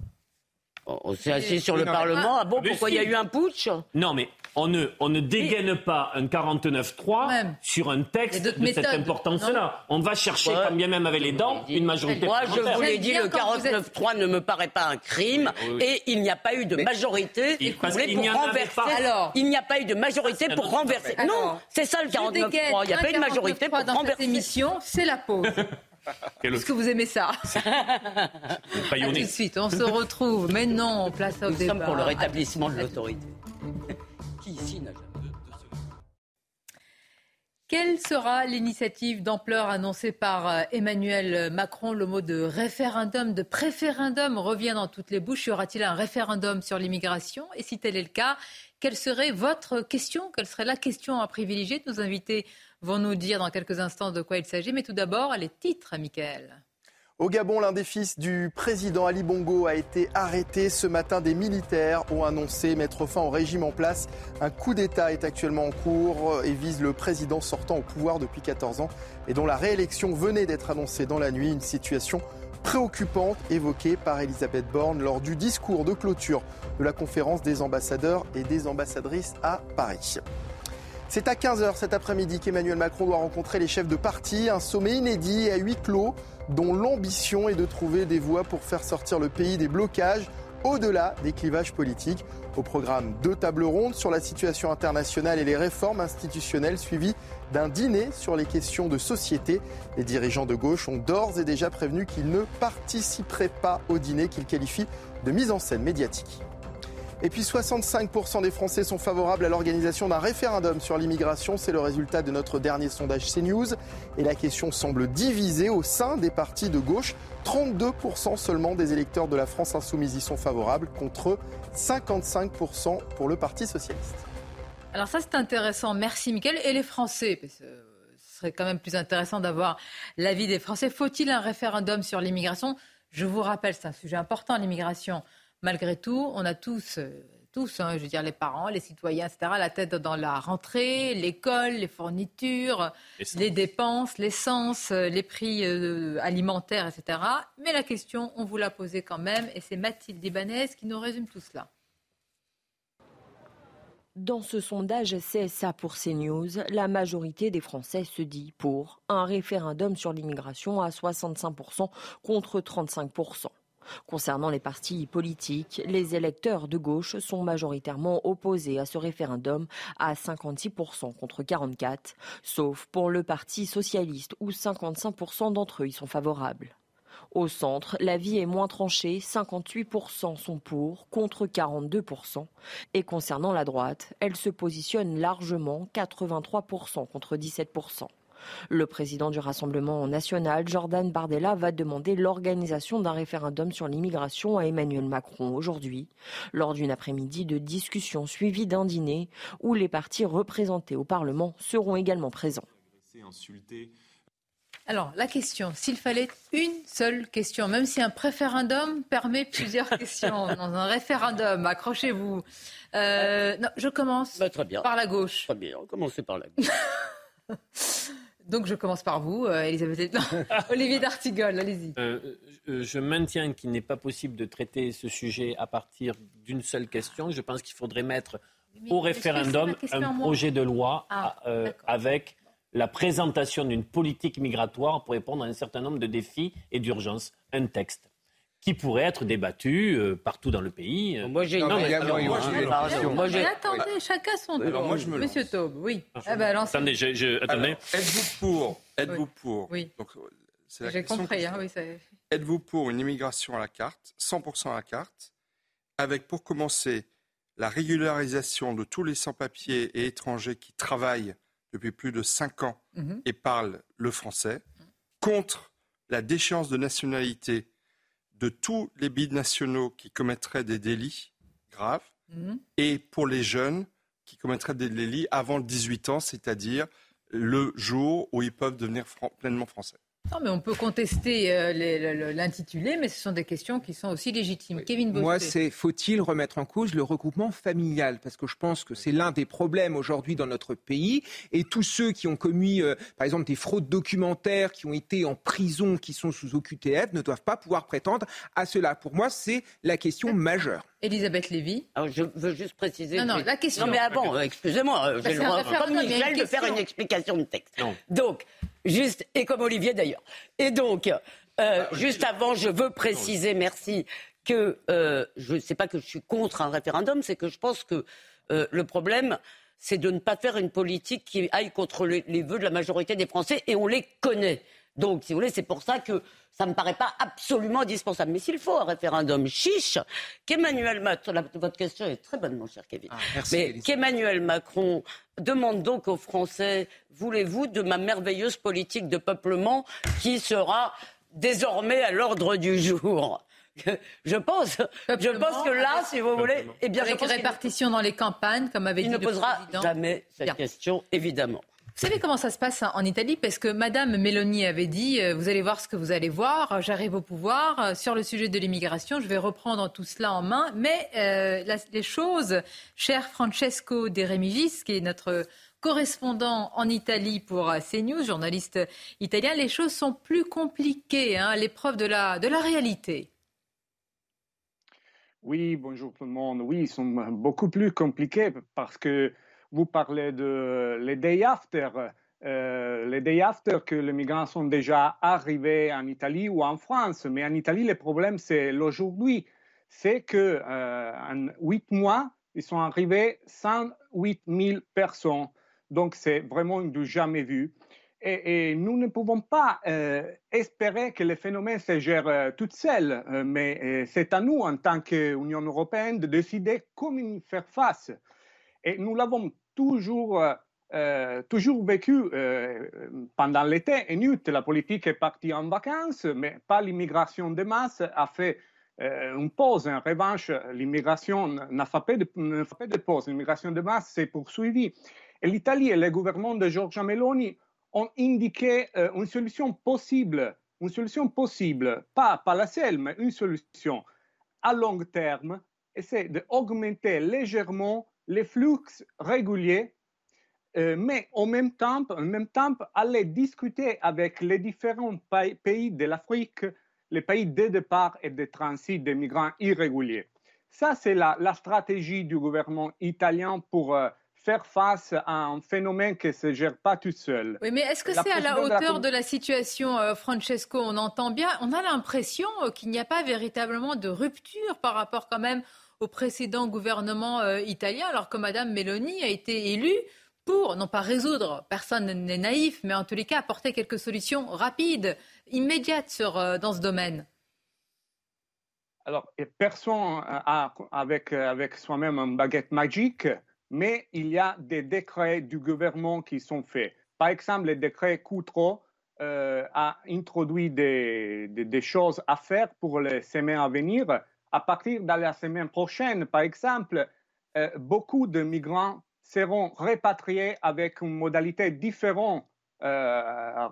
On s'est assis sur le Parlement. Ah bon, pourquoi il y a eu un putsch? Non, mais on ne, on ne dégaine pas un 49-3 sur un texte de cette importance-là. On va chercher, quand bien même avec les dents, une majorité. Moi, je vous l'ai dit, le 49-3 ne me paraît pas un crime et il n'y a pas eu de majorité pour renverser. Alors, il n'y a pas eu de majorité pour renverser. Non, c'est ça le 49-3. Il n'y a pas eu de majorité pour renverser. Cette émission, c'est la pause. Est-ce que vous aimez ça Tout de suite, on se retrouve. Mais non, on place au Nous sommes pour le rétablissement de l'autorité. Qui ici n'a Quelle sera l'initiative d'ampleur annoncée par euh, Emmanuel Macron Le mot de référendum, de préférendum revient dans toutes les bouches. Y aura-t-il un référendum sur l'immigration? Et si tel est le cas, quelle serait votre question? Quelle serait la question à privilégier? Nos invités vont nous dire dans quelques instants de quoi il s'agit. Mais tout d'abord, les titres, Michael. Au Gabon, l'un des fils du président Ali Bongo a été arrêté. Ce matin, des militaires ont annoncé mettre fin au régime en place. Un coup d'État est actuellement en cours et vise le président sortant au pouvoir depuis 14 ans et dont la réélection venait d'être annoncée dans la nuit. Une situation préoccupante évoquée par Elisabeth Borne lors du discours de clôture de la conférence des ambassadeurs et des ambassadrices à Paris. C'est à 15h cet après-midi qu'Emmanuel Macron doit rencontrer les chefs de parti, un sommet inédit à huis clos dont l'ambition est de trouver des voies pour faire sortir le pays des blocages au-delà des clivages politiques. Au programme deux tables rondes sur la situation internationale et les réformes institutionnelles suivies d'un dîner sur les questions de société. Les dirigeants de gauche ont d'ores et déjà prévenu qu'ils ne participeraient pas au dîner qu'ils qualifient de mise en scène médiatique. Et puis 65% des Français sont favorables à l'organisation d'un référendum sur l'immigration. C'est le résultat de notre dernier sondage CNews. Et la question semble divisée au sein des partis de gauche. 32% seulement des électeurs de la France insoumise y sont favorables contre 55% pour le Parti socialiste. Alors ça c'est intéressant. Merci Mickaël. Et les Français ce serait quand même plus intéressant d'avoir l'avis des Français. Faut-il un référendum sur l'immigration? Je vous rappelle, c'est un sujet important, l'immigration malgré tout, on a tous, euh, tous, hein, je veux dire les parents, les citoyens, etc., la tête dans la rentrée, l'école, les fournitures, les dépenses, l'essence, euh, les prix euh, alimentaires, etc. Mais la question, on vous l'a posée quand même, et c'est Mathilde Ibanez qui nous résume tout cela. Dans ce sondage CSA pour CNews, la majorité des Français se dit pour un référendum sur l'immigration à 65% contre 35%. Concernant les partis politiques, les électeurs de gauche sont majoritairement opposés à ce référendum à 56% contre 44%, sauf pour le Parti socialiste où 55% d'entre eux y sont favorables. Au centre, l'avis est moins tranché, 58% sont pour, contre 42%. Et concernant la droite, elle se positionne largement, 83% contre 17%. Le président du Rassemblement national, Jordan Bardella, va demander l'organisation d'un référendum sur l'immigration à Emmanuel Macron aujourd'hui, lors d'une après-midi de discussion suivie d'un dîner où les partis représentés au Parlement seront également présents. Alors, la question, s'il fallait une seule question, même si un préférendum permet plusieurs questions dans un référendum, accrochez-vous. Euh, je commence bah, par la gauche. Très bien, commencez par la gauche. Donc je commence par vous, euh, Elisabeth Olivier D'Artigol, allez-y. Euh, euh, je maintiens qu'il n'est pas possible de traiter ce sujet à partir d'une seule question. Je pense qu'il faudrait mettre au référendum un projet de loi ah, avec la présentation d'une politique migratoire pour répondre à un certain nombre de défis et d'urgences. Un texte qui pourrait être débattu euh, partout dans le pays. Moi, j'ai une moi, attendez, chacun son tour. Moi, je me Monsieur Taube, oui. Ah, bah, attendez, je, attendez. Êtes-vous pour Êtes-vous pour Oui. J'ai compris. Hein, oui, Êtes-vous pour une immigration à la carte, 100% à la carte, avec pour commencer la régularisation de tous les sans-papiers et étrangers qui travaillent depuis plus de 5 ans mhm. et parlent le français, contre la déchéance de nationalité de tous les binationaux qui commettraient des délits graves mhm. et pour les jeunes qui commettraient des délits avant le 18 ans, c'est-à-dire le jour où ils peuvent devenir pleinement français. Non, mais on peut contester euh, l'intitulé, mais ce sont des questions qui sont aussi légitimes. Kevin Moi, c'est faut-il remettre en cause le regroupement familial? Parce que je pense que c'est l'un des problèmes aujourd'hui dans notre pays. Et tous ceux qui ont commis, euh, par exemple, des fraudes documentaires, qui ont été en prison, qui sont sous OQTF, ne doivent pas pouvoir prétendre à cela. Pour moi, c'est la question majeure. Elisabeth Lévy. Alors, je veux juste préciser. Non, non, la question. Non, mais avant, euh, excusez-moi, j'ai le droit, comme Michel, de faire une explication de texte. Donc, juste, et comme Olivier d'ailleurs. Et donc, euh, juste avant, je veux préciser, merci, que euh, je ne sais pas que je suis contre un référendum, c'est que je pense que le problème, c'est de ne pas faire une politique qui aille contre les vœux de la majorité des Français, et on les connaît Donc, si vous voulez, c'est pour ça que ça ne me paraît pas absolument indispensable. Mais s'il faut un référendum chiche, qu'Emmanuel Macron, votre question est très bonne, mon cher Kevin, ah, mais qu'Emmanuel Macron demande donc aux Français, voulez-vous de ma merveilleuse politique de peuplement qui sera désormais à l'ordre du jour? Je pense, je pense que là, si vous voulez, eh bien, avec répartition dans les campagnes, comme avait dit le président. Il ne posera jamais cette question, évidemment. Vous savez comment ça se passe en Italie? Parce que Madame Meloni avait dit euh, Vous allez voir ce que vous allez voir, j'arrive au pouvoir. Euh, sur le sujet de l'immigration, je vais reprendre tout cela en main. Mais euh, les choses, cher Francesco De Remigis, qui est notre correspondant en Italie pour CNews, journaliste italien, les choses sont plus compliquées hein, l'épreuve de la, de la réalité. Oui, bonjour tout le monde. Oui, ils sont beaucoup plus compliqués parce que vous parlez de les day after, euh, les day after que les migrants sont déjà arrivés en Italie ou en France. Mais en Italie, le problème, c'est l'aujourd'hui. C'est que euh, en huit mois, ils sont arrivés 108 000 personnes. Donc, c'est vraiment du jamais vu. Et, nous ne pouvons pas euh, espérer que le phénomène se gère euh, tout seul, euh, mais c'est à nous, en tant qu'Union européenne, de décider comment y faire face. Et nous l'avons toujours, toujours vécu pendant l'été. Et nous, la politique est partie en vacances, mais pas l'immigration de masse a fait une pause. En revanche, l'immigration n'a pas fait de, de pause. L'immigration de masse s'est poursuivie. Et l'Italie et le gouvernement de Giorgia Meloni ont indiqué euh, une solution possible, une solution possible, pas, pas la seule, mais une solution à long terme, et c'est d'augmenter légèrement les flux réguliers, euh, mais en même temps, en même temps, aller discuter avec les différents pays de l'Afrique, les pays de départ et de transit des migrants irréguliers. Ça, c'est la, la, stratégie du gouvernement italien pour euh, faire face à un phénomène qui ne se gère pas tout seul. Oui, mais est-ce que c'est à la hauteur de la, situation, euh, Francesco? On entend bien, on a l'impression qu'il n'y a pas véritablement de rupture par rapport quand même au précédent gouvernement euh, italien, alors que Mme Meloni a été élue pour, non pas résoudre, personne n'est naïf, mais en tous les cas apporter quelques solutions rapides, immédiates sur, dans ce domaine. Alors, personne a avec, avec soi-même une baguette magique mais il y a des décrets du gouvernement qui sont faits. Par exemple, le décret Coutreau euh, a introduit des, choses à faire pour les semaines à venir. À partir de la semaine prochaine, par exemple, euh, beaucoup de migrants seront répatriés avec une modalité différente. Euh,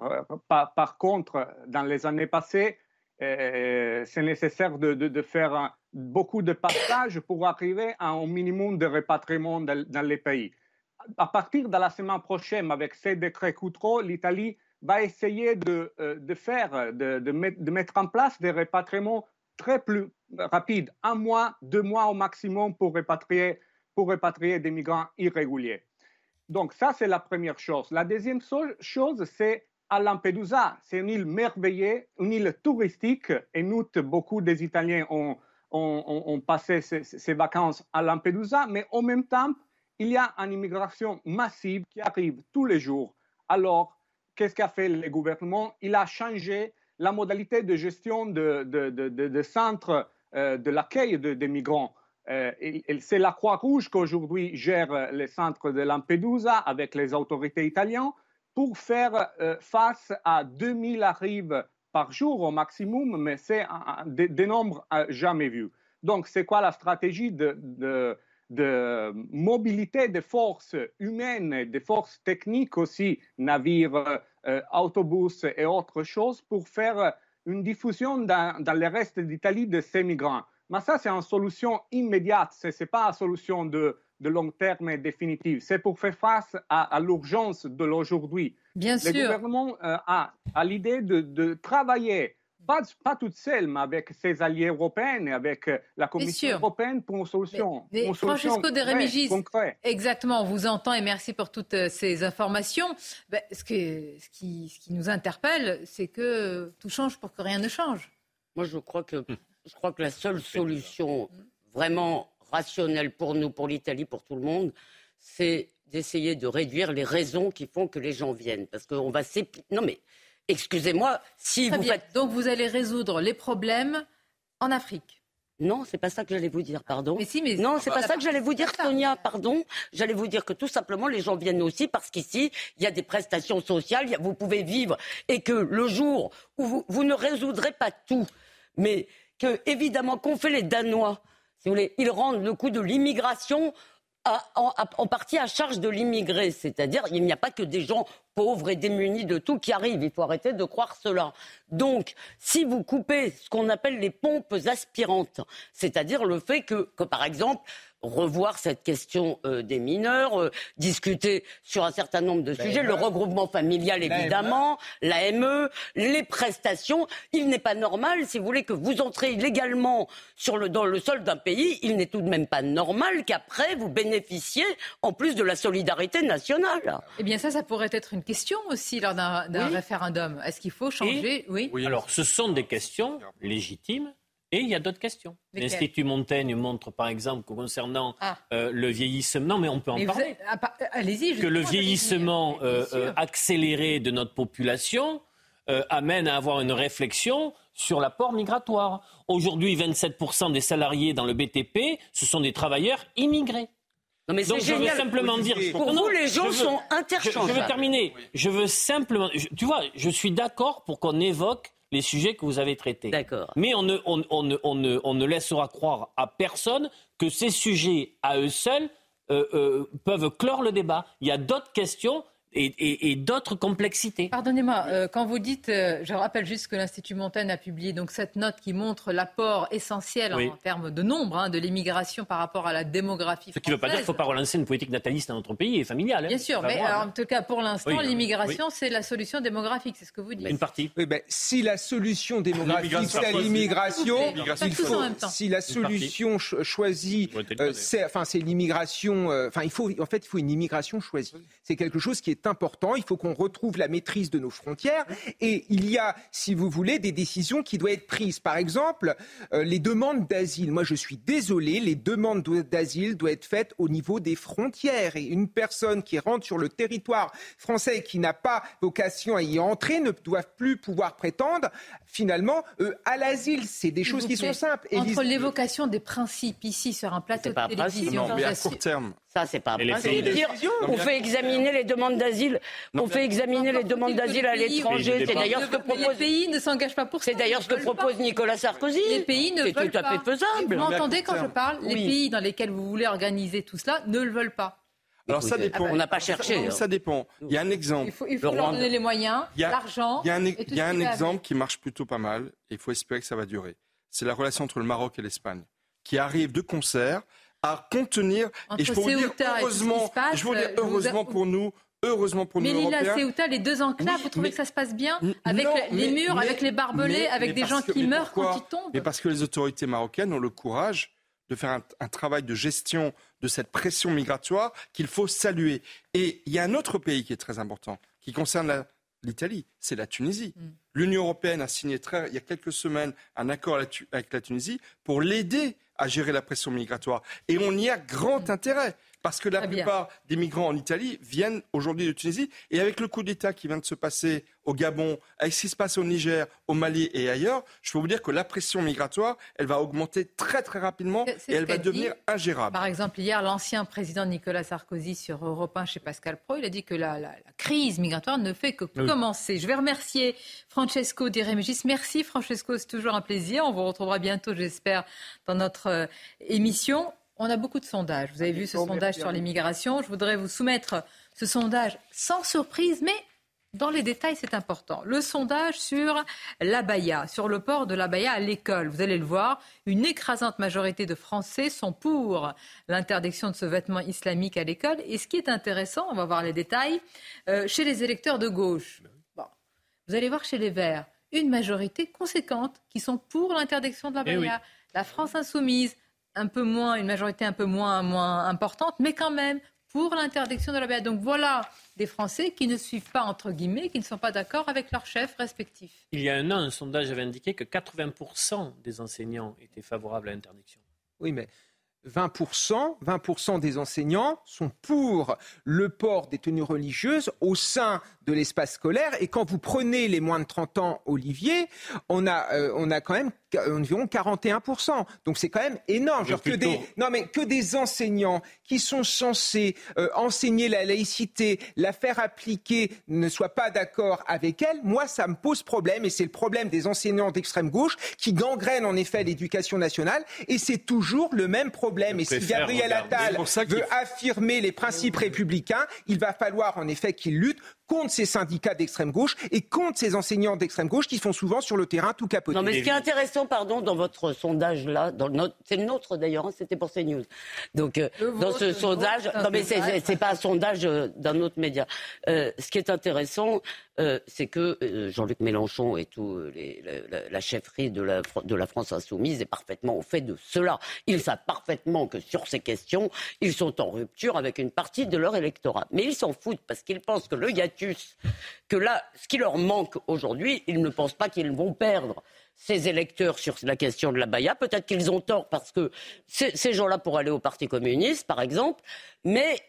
par, contre, dans les années passées, c'est nécessaire de, faire beaucoup de passages pour arriver à un minimum de répatriement dans, les pays. À partir de la semaine prochaine, avec ces décrets Coutreau, l'Italie va essayer de, euh, faire, de, mettre, en place des répatriements très plus rapides, un mois, deux mois au maximum pour répatrier, des migrants irréguliers. Donc ça, c'est la première chose. La deuxième chose, c'est à Lampedusa. C'est une île merveilleuse, une île touristique, et nous, beaucoup des Italiens ont, on, passait ces, vacances à Lampedusa, mais en même temps, il y a une immigration massive qui arrive tous les jours. Alors, qu'est-ce qu'a fait le gouvernement? Il a changé la modalité de gestion de, centres euh, de l'accueil des migrants. Euh, c'est la Croix-Rouge qui aujourd'hui gère les centres de Lampedusa avec les autorités italiennes pour faire euh, face à 2000 arrives par jour au maximum, mais c'est des, nombres jamais vus. Donc, c'est quoi la stratégie de, de, mobilité des forces humaines, des forces techniques aussi, navires, euh, autobus et autres choses, pour faire une diffusion dans, dans le reste d'Italie de ces migrants. Mais ça, c'est une solution immédiate, ce n'est pas une solution de, de long terme et définitive. C'est pour faire face à, l'urgence de l'aujourd'hui. Bien sûr. Le gouvernement euh, a, a l'idée de, de, travailler, pas, pas toute seule, mais avec ses alliés européens et avec euh, la Commission européenne pour une solution. Mais, mais Francesco de Remigis, exactement, on vous entend et merci pour toutes euh, ces informations. Ben, ce, que, ce, qui, ce qui nous interpelle, c'est que tout change pour que rien ne change. Moi, je crois que, je crois que la seule solution vraiment rationnel pour nous, pour l'Italie, pour tout le monde, c'est d'essayer de réduire les raisons qui font que les gens viennent. Parce qu'on va Non mais excusez-moi, si vous faites... Donc vous allez résoudre les problèmes en Afrique non, c'est pas ça que j'allais vous dire, pardon. Mais si, mais non, c'est pas ça que j'allais vous dire, Sonia, pardon. J'allais vous dire que tout simplement, les gens viennent aussi parce qu'ici, il y a des prestations sociales, vous pouvez vivre, et que le jour où vous, vous ne résoudrez pas tout, mais que, évidemment, qu'ont fait les Danois, si vous voulez, ils rendent le coût de l'immigration en, partie à charge de l'immigré. C'est-à-dire, il n'y a pas que des gens pauvres et démunis de tout qui arrivent. Il faut arrêter de croire cela. Donc, si vous coupez ce qu'on appelle les pompes aspirantes, c'est-à-dire le fait que, que par exemple, revoir cette question euh, des mineurs, euh, discuter sur un certain nombre de sujets, le regroupement familial évidemment, l'AME, les prestations. Il n'est pas normal, si vous voulez, que vous entrez illégalement sur le, dans le sol d'un pays, il n'est tout de même pas normal qu'après vous bénéficiez en plus de la solidarité nationale. Eh bien ça, ça pourrait être une question aussi lors d'un référendum. Est-ce qu'il faut changer? Oui. oui. Alors ce sont des questions légitimes et il y a d'autres questions. L'Institut Montaigne montre par exemple que concernant ah. euh, le vieillissement, non mais on peut en parler, ah, allez-y, que le vieillissement euh, euh, accéléré de notre population amène à avoir une réflexion sur l'apport migratoire. Aujourd'hui, 27% des salariés dans le BTP, ce sont des travailleurs immigrés. Non mais Donc je veux simplement dire, pour nous les gens sont interchangeables. Je, veux terminer. Je veux simplement, tu vois, je suis d'accord pour qu'on évoque les sujets que vous avez traités. D'accord. Mais on ne, on, on, on, ne, on ne laissera croire à personne que ces sujets, à eux seuls, euh, euh, peuvent clore le débat. Il y a d'autres questions et, d'autres complexités. Pardonnez-moi, euh, quand vous dites, euh, je rappelle juste que l'Institut Montaigne a publié donc cette note qui montre l'apport essentiel en termes de nombre hein, de l'immigration par rapport à la démographie. Ce qui ne veut pas dire qu'il ne faut pas relancer une politique nataliste dans notre pays et familiale. Hein. Bien sûr, mais en tout cas pour l'instant, l'immigration c'est la solution démographique, c'est ce que vous dites. Une partie. Oui, ben, si la solution démographique c'est l'immigration, si la solution choisie, euh, c'est enfin c'est l'immigration, enfin il faut en fait il faut une immigration choisie. C'est quelque chose qui est important. Il faut qu'on retrouve la maîtrise de nos frontières. Et il y a, si vous voulez, des décisions qui doivent être prises. Par exemple, euh, les demandes d'asile. Moi, je suis désolé, les demandes d'asile doivent être faites au niveau des frontières. Et une personne qui rentre sur le territoire français et qui n'a pas vocation à y entrer ne doit plus pouvoir prétendre finalement euh, à l'asile. C'est des choses qui sont simples. Entre l'évocation des principes ici sur un plateau de télévision, mais à court terme. Ça, c'est pas dire On fait examiner les demandes d'asile. On fait examiner les demandes d'asile à l'étranger. C'est d'ailleurs ce que propose. Les pays ne s'engagent pas pour ça. C'est d'ailleurs ce que propose Nicolas Sarkozy. Les pays ne veulent pas. C'est tout à fait faisable. Vous m'entendez quand je parle Les pays dans lesquels vous voulez organiser tout cela ne le veulent pas. Alors ça dépend. On n'a pas cherché. Ça, dépend. Il y a un exemple. Il faut, leur donner les moyens, l'argent. Il y a un, il y a un exemple qui marche plutôt pas mal et il faut espérer que ça va durer. C'est la relation entre le Maroc et l'Espagne qui arrive de concert à contenir. et je peux vous dire heureusement, je vous dire heureusement pour nous, heureusement pour nous. Mais Lila Ceuta, les deux enclaves, vous trouvez que ça se passe bien avec les murs, avec les barbelés, avec des gens qui meurent quand ils tombent Mais parce que les autorités marocaines ont le courage de faire un, travail de gestion de cette pression migratoire qu'il faut saluer. Et il y a un autre pays qui est très important, qui concerne l'Italie, c'est la Tunisie. Mm. L'Union européenne a signé très, il y a quelques semaines un accord avec la Tunisie pour l'aider à gérer la pression migratoire. Et on y a grand intérêt. Parce que la plupart des migrants en Italie viennent aujourd'hui de Tunisie. Et avec le coup d'État qui vient de se passer au Gabon, avec ce qui se passe au Niger, au Mali et ailleurs, je peux vous dire que la pression migratoire, elle va augmenter très très rapidement et elle va devenir ingérable. Par exemple, hier, l'ancien président Nicolas Sarkozy sur Europe 1 chez Pascal Pro, il a dit que la, crise migratoire ne fait que commencer. Je vais remercier Francesco Di Remigis. Merci Francesco, c'est toujours un plaisir. On vous retrouvera bientôt, j'espère, dans notre euh, émission. On a beaucoup de sondages. Vous avez vu ce sondage sur l'immigration. Je voudrais vous soumettre ce sondage sans surprise, mais dans les détails, c'est important. Le sondage sur l'abaya, sur le port de l'abaya à l'école. Vous allez le voir, une écrasante majorité de Français sont pour l'interdiction de ce vêtement islamique à l'école. Et ce qui est intéressant, on va voir les détails, euh, chez les électeurs de gauche. Vous allez voir chez les Verts, une majorité conséquente qui sont pour l'interdiction de l'abaya. Eh La France insoumise, un peu moins, une majorité un peu moins, moins importante, mais quand même pour l'interdiction de la Donc voilà des Français qui ne suivent pas, entre guillemets, qui ne sont pas d'accord avec leurs chefs respectifs. Il y a un an, un sondage avait indiqué que 80% des enseignants étaient favorables à l'interdiction. Oui, mais 20%, 20% des enseignants sont pour le port des tenues religieuses au sein de l'espace scolaire. Et quand vous prenez les moins de 30 ans, Olivier, on a, euh, on a quand même environ 41%. Donc c'est quand même énorme. Genre que des, non mais que des enseignants qui sont censés euh, enseigner la laïcité, la faire appliquer, ne soient pas d'accord avec elle, moi ça me pose problème et c'est le problème des enseignants d'extrême gauche qui gangrènent en effet l'éducation nationale et c'est toujours le même problème. et si Gabriel Attal veut affirmer les principes républicains, il va falloir en effet qu'il lutte contre ces syndicats d'extrême gauche et contre ces enseignants d'extrême gauche qui sont souvent sur le terrain tout capotés. Non, mais ce qui est intéressant, pardon, dans votre sondage là, dans c'est le nôtre d'ailleurs, hein, c'était pour CNews. Donc euh, dans ce sondage, non mais c'est pas un sondage euh, d'un autre média. Euh, ce qui est intéressant, euh, c'est que euh, Jean-Luc Mélenchon et tout la, la, chefferie de la, de la France insoumise est parfaitement au fait de cela. Ils savent parfaitement que sur ces questions, ils sont en rupture avec une partie de leur électorat. Mais ils s'en foutent parce qu'ils pensent que le hiatus, que là, ce qui leur manque aujourd'hui, ils ne pensent pas qu'ils vont perdre ces électeurs sur la question de la Baïa. Peut-être qu'ils ont tort parce que ces gens-là pourraient aller au Parti communiste, par exemple, mais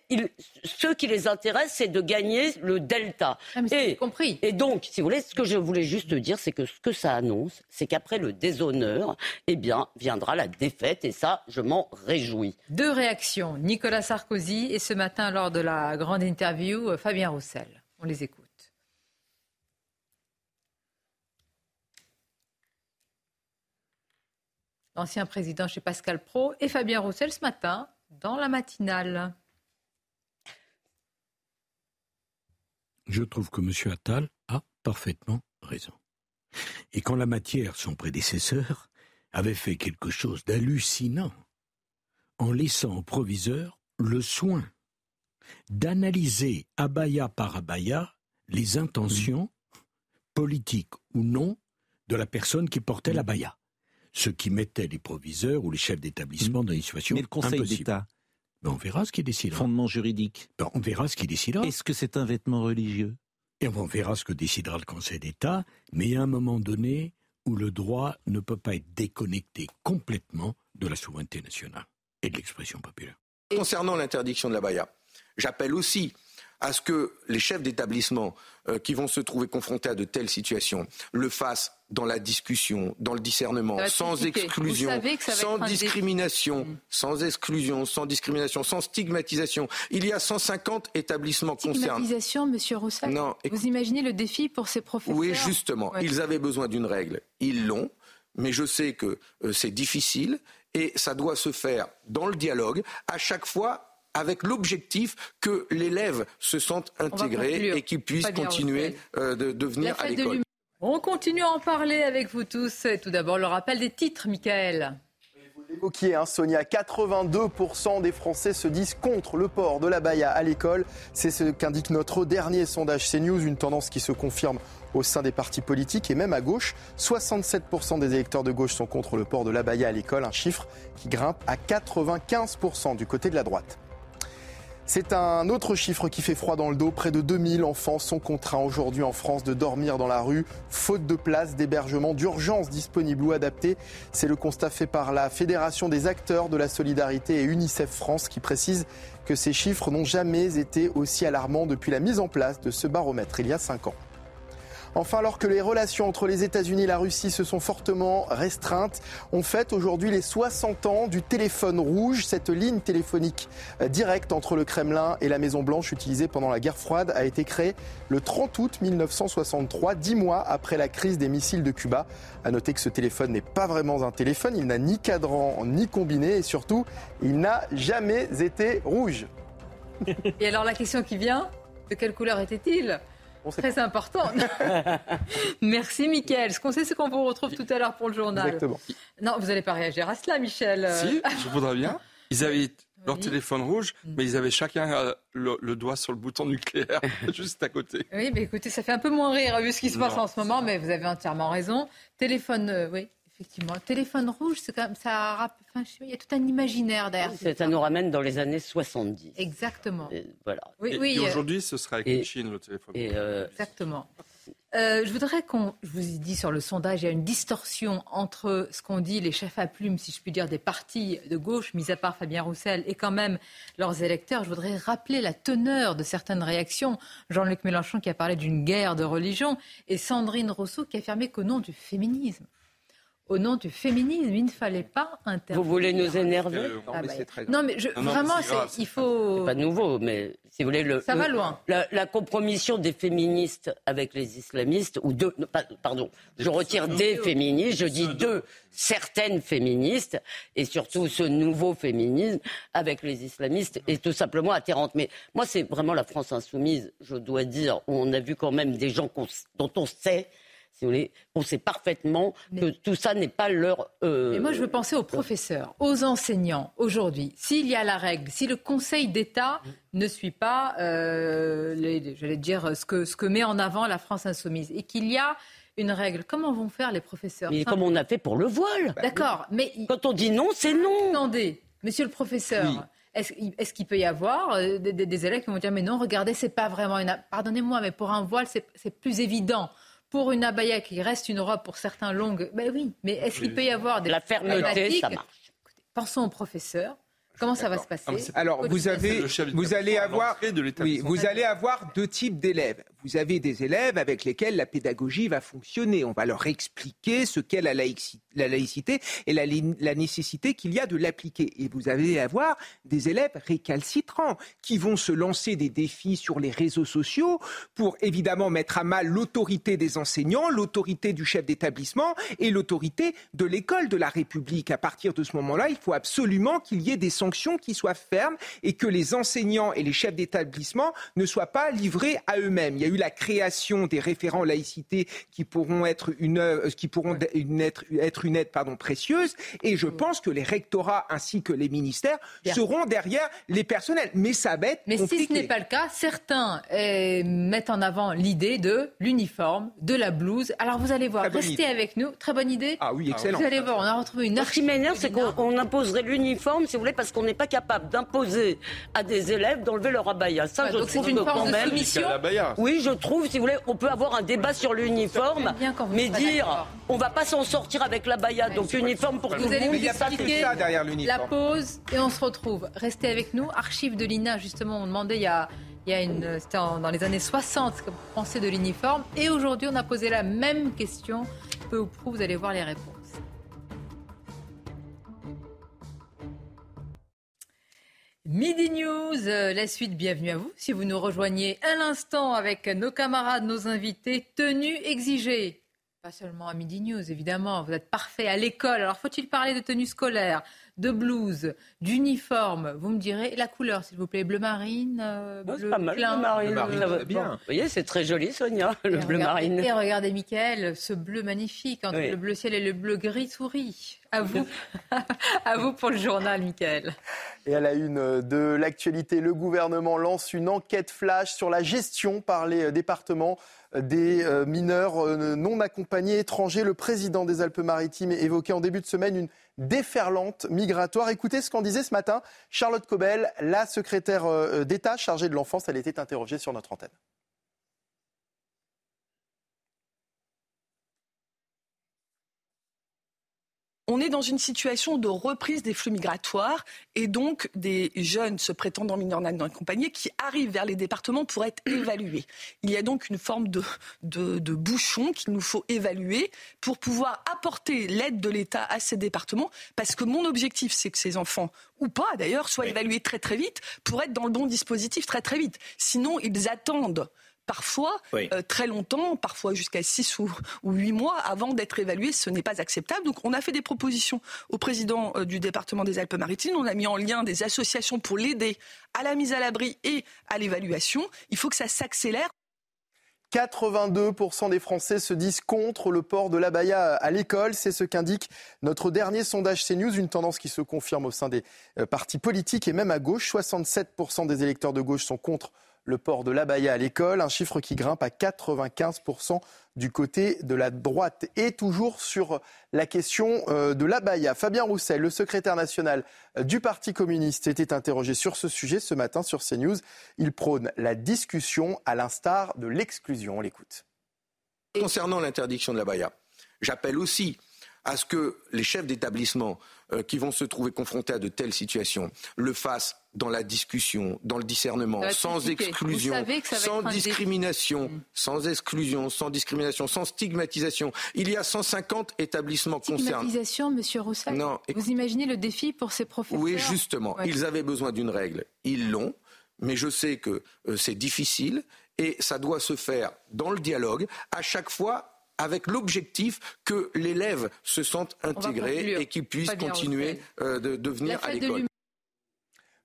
ce qui les intéresse, c'est de gagner le delta. Ah, et, compris. et donc, si vous voulez, ce que je voulais juste dire, c'est que ce que ça annonce, c'est qu'après le déshonneur, eh bien, viendra la défaite, et ça, je m'en réjouis. Deux réactions. Nicolas Sarkozy et ce matin, lors de la grande interview, Fabien Roussel. On les écoute. L'ancien président chez Pascal Pro, et Fabien Roussel ce matin dans la matinale. Je trouve que M. Attal a parfaitement raison. Et quand la matière, son prédécesseur, avait fait quelque chose d'hallucinant, en laissant au proviseur le soin d'analyser abaya par abaya les intentions, politiques ou non, de la personne qui portait l'abaya ce qui mettait les proviseurs ou les chefs d'établissement mmh. dans une situation Mais le Conseil d'État ben, On verra ce qui décidera. Fondement juridique ben, On verra ce qui décidera. Est-ce que c'est un vêtement religieux? Et on verra ce que décidera le Conseil d'État, mais a un moment donné où le droit ne peut pas être déconnecté complètement de la souveraineté nationale et de l'expression populaire. Concernant l'interdiction de la baya, j'appelle aussi à ce que les chefs d'établissement euh, qui vont se trouver confrontés à de telles situations le fassent dans la discussion, dans le discernement, sans exclusion, sans discrimination, mm. sans exclusion, sans discrimination, sans stigmatisation. Il y a 150 établissements concernés. Stigmatisation, Monsieur Roussel Non. Vous imaginez le défi pour ces professeurs Oui, justement. Ils avaient besoin d'une règle. Ils l'ont. Mais je sais que euh, c'est difficile et ça doit se faire dans le dialogue. À chaque fois, avec l'objectif que l'élève se sente intégré et qu'il puisse continuer euh, de, venir à l'école. On continue à en parler avec vous tous. Tout d'abord, le rappel des titres, Michael. Vous hein, Sonia, 82% des Français se disent contre le port de la baya à l'école. C'est ce qu'indique notre dernier sondage CNews, une tendance qui se confirme au sein des partis politiques et même à gauche. 67% des électeurs de gauche sont contre le port de la baya à l'école, un chiffre qui grimpe à 95% du côté de la droite. C'est un autre chiffre qui fait froid dans le dos. Près de 2000 enfants sont contraints aujourd'hui en France de dormir dans la rue, faute de place d'hébergement d'urgence disponible ou adapté. C'est le constat fait par la Fédération des acteurs de la solidarité et UNICEF France qui précise que ces chiffres n'ont jamais été aussi alarmants depuis la mise en place de ce baromètre il y a cinq ans. Enfin, alors que les relations entre les États-Unis et la Russie se sont fortement restreintes, on fête aujourd'hui les 60 ans du téléphone rouge. Cette ligne téléphonique euh, directe entre le Kremlin et la Maison-Blanche utilisée pendant la guerre froide a été créée le 30 août 1963, dix mois après la crise des missiles de Cuba. À noter que ce téléphone n'est pas vraiment un téléphone, il n'a ni cadran ni combiné et surtout, il n'a jamais été rouge. Et alors la question qui vient, de quelle couleur était-il? Très important. Merci, Mickaël. Ce qu'on sait, c'est qu'on vous retrouve tout à l'heure pour le journal. Exactement. Non, vous n'allez pas réagir à cela, Michel. Si, je voudrais bien. Ils avaient leur téléphone rouge, mais ils avaient chacun euh, le, doigt sur le bouton nucléaire juste à côté. Oui, mais écoutez, ça fait un peu moins rire vu ce qui se passe en ce moment, mais vous avez entièrement raison. Téléphone, euh, oui, effectivement. Téléphone rouge, c'est comme ça. Enfin, il y a tout un imaginaire derrière. ça, nous ramène dans les années 70. Exactement. voilà. Oui, et, oui, aujourd'hui, ce sera avec Chine le téléphone. Euh, Exactement. Euh, je voudrais qu'on, je vous ai dit sur le sondage, il y a une distorsion entre ce qu'ont dit les chefs à plumes, si je puis dire, des partis de gauche, mis à part Fabien Roussel, et quand même leurs électeurs. Je voudrais rappeler la teneur de certaines réactions. Jean-Luc Mélenchon qui a parlé d'une guerre de religion, et Sandrine Rousseau qui a affirmé qu'au nom du féminisme, au nom du féminisme, il ne fallait pas intervenir. Vous voulez nous énerver euh, ah bah, Non, mais je, vraiment, il faut. C'est pas nouveau, mais si vous voulez le. Ça va loin. La, compromission des féministes avec les islamistes ou deux. Pardon, je retire des féministes, je dis deux certaines féministes et surtout ce nouveau féminisme avec les islamistes est tout simplement atterrante. Mais moi, c'est vraiment la France insoumise, je dois dire. On a vu quand même des gens dont on sait si vous voulez, on sait parfaitement que tout ça n'est pas leur. Euh... moi, je veux penser aux professeurs, aux enseignants aujourd'hui. S'il y a la règle, si le Conseil d'État ne suit pas, euh, j'allais dire, ce que, ce que met en avant la France insoumise, et qu'il y a une règle. Comment vont faire les professeurs? Mais comme on a fait pour le voile. D'accord, mais quand on dit non, c'est non. Attendez, Monsieur le professeur. Est-ce qu'il peut y avoir euh, des, élèves qui vont dire mais non, regardez, c'est pas vraiment une. Pardonnez-moi, mais pour un voile, c'est plus évident pour une abaya qui reste une robe pour certains longue, ben oui, mais est-ce qu'il peut y avoir des la fermeté, ça marche. Pensons aux professeurs. Comment ça va se passer Alors, vous avez, vous allez avoir, oui, vous allez avoir deux types d'élèves. Vous avez des élèves avec lesquels la pédagogie va fonctionner. On va leur expliquer ce qu'est la, laïcité et la, nécessité qu'il y a de l'appliquer. Et vous allez avoir des élèves récalcitrants qui vont se lancer des défis sur les réseaux sociaux pour évidemment mettre à mal l'autorité des enseignants, l'autorité du chef d'établissement et l'autorité de l'école de la République. À partir de ce moment-là, il faut absolument qu'il y ait des sanctions qui soient fermes et que les enseignants et les chefs d'établissement ne soient pas livrés à eux-mêmes. Il y a eu la création des référents laïcité qui pourront être une, euh, qui pourront une, être, être, une aide pardon, précieuse. Et je pense que les rectorats ainsi que les ministères seront derrière les personnels. Mais ça va être Mais si ce n'est pas le cas, certains euh, mettent en avant l'idée de l'uniforme, de la blouse. Alors vous allez voir, restez avec nous. Très bonne idée. Ah oui, excellent. Vous allez voir, on a retrouvé une. Ce qui m'énerve, c'est qu'on imposerait l'uniforme, si vous voulez, parce qu'on n'est pas capable d'imposer à des élèves d'enlever leur abaya. Ça, je trouve une que quand même. Oui, je trouve, si vous voulez, on peut avoir un débat sur l'uniforme, mais dire on va pas s'en sortir avec la baya, donc uniforme pour tout le monde. Il n'y a pas que ça derrière l'uniforme. La pause et on se retrouve. Restez avec nous. Archives de l'INA, justement, on demandait il y a. Il y a une, c'était dans les années 60 que vous pensez de l'uniforme. Et aujourd'hui, on a posé la même question. Peu ou prou, vous allez voir les réponses. Midi News, euh, la suite, bienvenue à vous. Si vous nous rejoignez à l'instant avec nos camarades, nos invités, tenue exigée. Pas seulement à Midi News, évidemment, vous êtes parfait à l'école. Alors faut-il parler de tenue scolaire, de blouse, d'uniforme Vous me direz la couleur, s'il vous plaît, bleu marine, euh, bleu pas mal, bleu marine. bien. Vous voyez, c'est très joli, Sonia, le bleu marine. Et regardez, Michael, ce bleu magnifique entre le bleu ciel et le bleu gris souris. À vous, à vous pour le journal, Michael. Et à la une de l'actualité, le gouvernement lance une enquête flash sur la gestion par les départements des euh, mineurs euh, non accompagnés étrangers. Le président des Alpes-Maritimes évoquait en début de semaine une déferlante migratoire. Écoutez ce qu'en disait ce matin Charlotte Cobel, la secrétaire euh, d'État chargée de l'enfance. Elle était interrogée sur notre antenne. On est dans une situation de reprise des flux migratoires et donc des jeunes se prétendant mineurs non accompagnés qui arrivent vers les départements pour être évalués. Il y a donc une forme de, de, bouchon qu'il nous faut évaluer pour pouvoir apporter l'aide de l'État à ces départements parce que mon objectif, c'est que ces enfants, ou pas d'ailleurs, soient évalués très très vite pour être dans le bon dispositif très très vite. Sinon, ils attendent parfois euh, très longtemps, parfois jusqu'à 6 ou, huit 8 mois avant d'être évalué. Ce n'est pas acceptable. Donc on a fait des propositions au président euh, du département des Alpes-Maritimes. On a mis en lien des associations pour l'aider à la mise à l'abri et à l'évaluation. Il faut que ça s'accélère. 82% des Français se disent contre le port de l'abaya à l'école. C'est ce qu'indique notre dernier sondage CNews, une tendance qui se confirme au sein des euh, partis politiques et même à gauche. 67% des électeurs de gauche sont contre le port de l'abaya à l'école, un chiffre qui grimpe à 95% du côté de la droite. Et toujours sur la question euh, de l'abaya, Fabien Roussel, le secrétaire national euh, du Parti communiste, était interrogé sur ce sujet ce matin sur CNews. Il prône la discussion à l'instar de l'exclusion. On l'écoute. Concernant l'interdiction de la baya, j'appelle aussi à ce que les chefs d'établissement euh, qui vont se trouver confrontés à de telles situations le fassent dans la discussion, dans le discernement, sans exclusion, sans discrimination, mm. sans exclusion, sans discrimination, sans stigmatisation. Il y a 150 établissements concernés. Stigmatisation, Monsieur Roussel Non. Vous imaginez le défi pour ces professeurs Oui, justement. Ils avaient besoin d'une règle. Ils l'ont. Mais je sais que euh, c'est difficile et ça doit se faire dans le dialogue. À chaque fois, avec l'objectif que l'élève se sente intégré et qu'il puisse continuer euh, de, venir à l'école.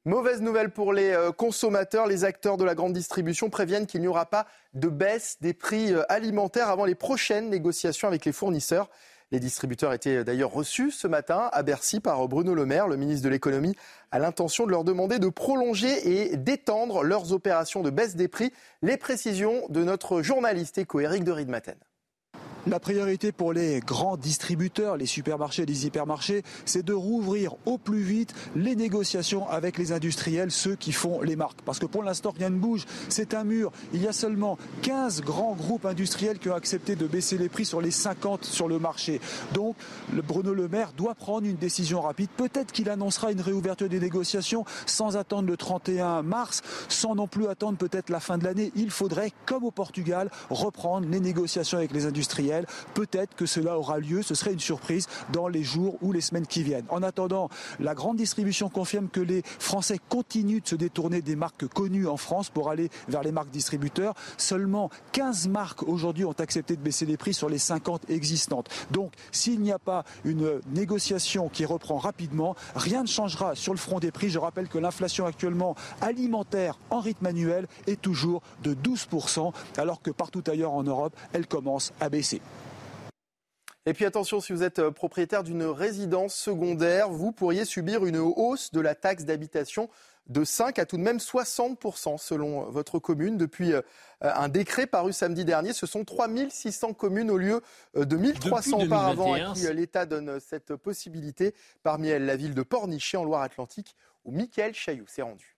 Mauvaise nouvelle pour les euh, consommateurs. Les acteurs de la grande distribution préviennent qu'il n'y aura pas de baisse des prix euh, alimentaires avant les prochaines négociations avec les fournisseurs. Les distributeurs étaient d'ailleurs reçus ce matin à Bercy par Bruno Le Maire. Le ministre de l'économie a l'intention de leur demander de prolonger et d'étendre leurs opérations de baisse des prix. Les précisions de notre journaliste éco, Éric de Ridmaten. La priorité pour les grands distributeurs, les supermarchés, les hypermarchés, c'est de rouvrir au plus vite les négociations avec les industriels, ceux qui font les marques. Parce que pour l'instant, rien ne bouge. C'est un mur. Il y a seulement 15 grands groupes industriels qui ont accepté de baisser les prix sur les 50 sur le marché. Donc, le Bruno Le Maire doit prendre une décision rapide. Peut-être qu'il annoncera une réouverture des négociations sans attendre le 31 mars, sans non plus attendre peut-être la fin de l'année. Il faudrait, comme au Portugal, reprendre les négociations avec les industriels Peut-être que cela aura lieu, ce serait une surprise dans les jours ou les semaines qui viennent. En attendant, la grande distribution confirme que les Français continuent de se détourner des marques connues en France pour aller vers les marques distributeurs. Seulement 15 marques aujourd'hui ont accepté de baisser les prix sur les 50 existantes. Donc, s'il n'y a pas une négociation qui reprend rapidement, rien ne changera sur le front des prix. Je rappelle que l'inflation actuellement alimentaire en rythme annuel est toujours de 12%, alors que partout ailleurs en Europe, elle commence à baisser. Et puis attention, si vous êtes euh, propriétaire d'une résidence secondaire, vous pourriez subir une hausse de la taxe d'habitation de 5 à tout de même 60% selon euh, votre commune. Depuis euh, un décret paru samedi dernier, ce sont 3600 communes au lieu de 1300 auparavant à qui l'État donne cette possibilité. Parmi elles, la ville de Pornichet en Loire-Atlantique où Mickaël Chailloux s'est rendu.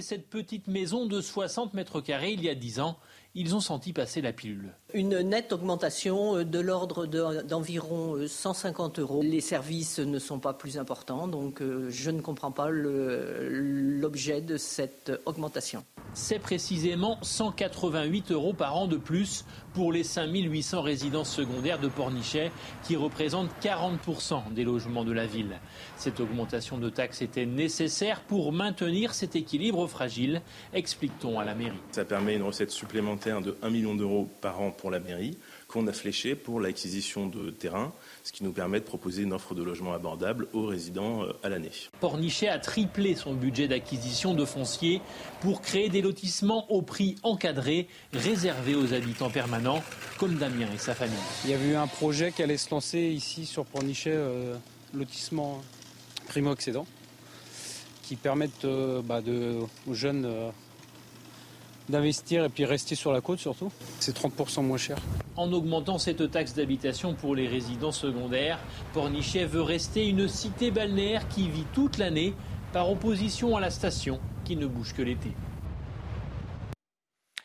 Cette petite maison de 60 mètres carrés il y a 10 ans ils ont senti passer la pilule. Une nette augmentation euh, de l'ordre d'environ 150 euh, euros. Les services ne sont pas plus importants, donc euh, je ne comprends pas l'objet de cette augmentation. C'est précisément 188 euros par an de plus pour les 5800 résidences secondaires de Pornichet, qui représentent 40% des logements de la ville. Cette augmentation de taxes était nécessaire pour maintenir cet équilibre fragile, explique-t-on à la mairie. Ça permet une recette supplémentaire de 1 million d'euros par an pour la mairie qu'on a fléché pour l'acquisition de terrains, ce qui nous permet de proposer une offre de logement abordable aux résidents euh, à l'année. Pornichet a triplé son budget d'acquisition de foncier pour créer des lotissements au prix encadré, réservés aux habitants permanents, comme Damien et sa famille. Il y avait eu un projet qui allait se lancer ici sur Pornichet, euh, lotissement primo-accédant, qui permettent euh, bah, aux jeunes d'investir et puis rester sur la côte surtout. C'est 30% moins cher. En augmentant cette taxe d'habitation pour les résidents secondaires, Pornichet veut rester une cité balnéaire qui vit toute l'année par opposition à la station qui ne bouge que l'été.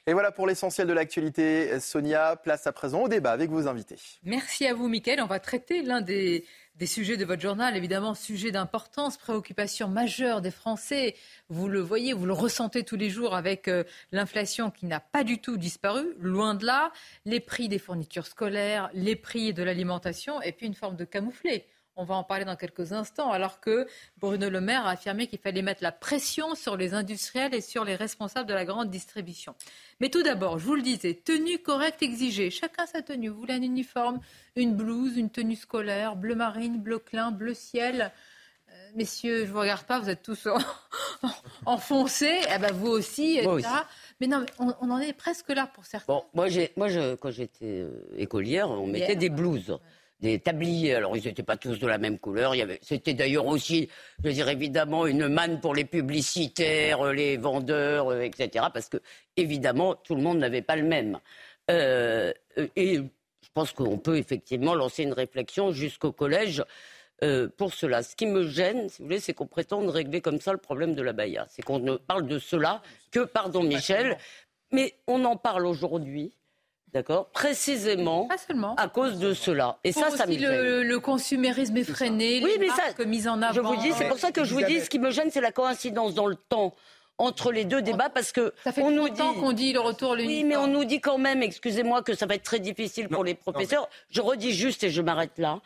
Et voilà pour l'essentiel de l'actualité. Sonia, place à présent au débat avec vos invités. Merci à vous, Mickaël. On va traiter l'un des sujets de votre journal, évidemment, sujet d'importance, préoccupation majeure des Français. Vous le voyez, vous le ressentez tous les jours avec euh, l'inflation qui n'a pas du tout disparu, loin de là, les prix des fournitures scolaires, les prix de l'alimentation, et puis une forme de camouflet. On va en parler dans quelques instants, alors que Bruno Le Maire a affirmé qu'il fallait mettre la pression sur les industriels et sur les responsables de la grande distribution. Mais tout d'abord, je vous le disais, tenue correcte exigée. Chacun sa tenue. Vous voulez un uniforme, une blouse, une tenue scolaire, bleu marine, bleu clin, bleu ciel. Euh, messieurs, je vous regarde pas, vous êtes tous enfoncés. Eh ben vous aussi, Mais non, on, en est presque là pour certains. Bon, moi, moi je, quand j'étais euh, écolière, on mettait des blouses des tabliers. Alors, ils n'étaient pas tous de la même couleur. C'était d'ailleurs aussi, je veux dire, évidemment, une manne pour les publicitaires, les vendeurs, euh, etc. Parce que, évidemment, tout le monde n'avait pas le même. Euh, et je pense qu'on peut effectivement lancer une réflexion jusqu'au collège. Euh, pour cela. Ce qui me gêne, si vous voulez, c'est qu'on prétende régler comme ça le problème de la Baïa. C'est qu'on ne parle de cela que, pardon Michel, Mais on en parle aujourd'hui D'accord Précisément à cause de cela. Et ça, ça me le, le consumérisme effréné, oui, les mais marques mises en avant. Je vous dis, c'est pour ça que je vous dis, ce qui me gêne, c'est la coïncidence dans le temps entre les deux débats parce que ça fait on nous dit qu'on dit le retour Oui, mais on nous dit quand même, excusez-moi, que ça va être très difficile pour les professeurs. Je redis juste et je m'arrête là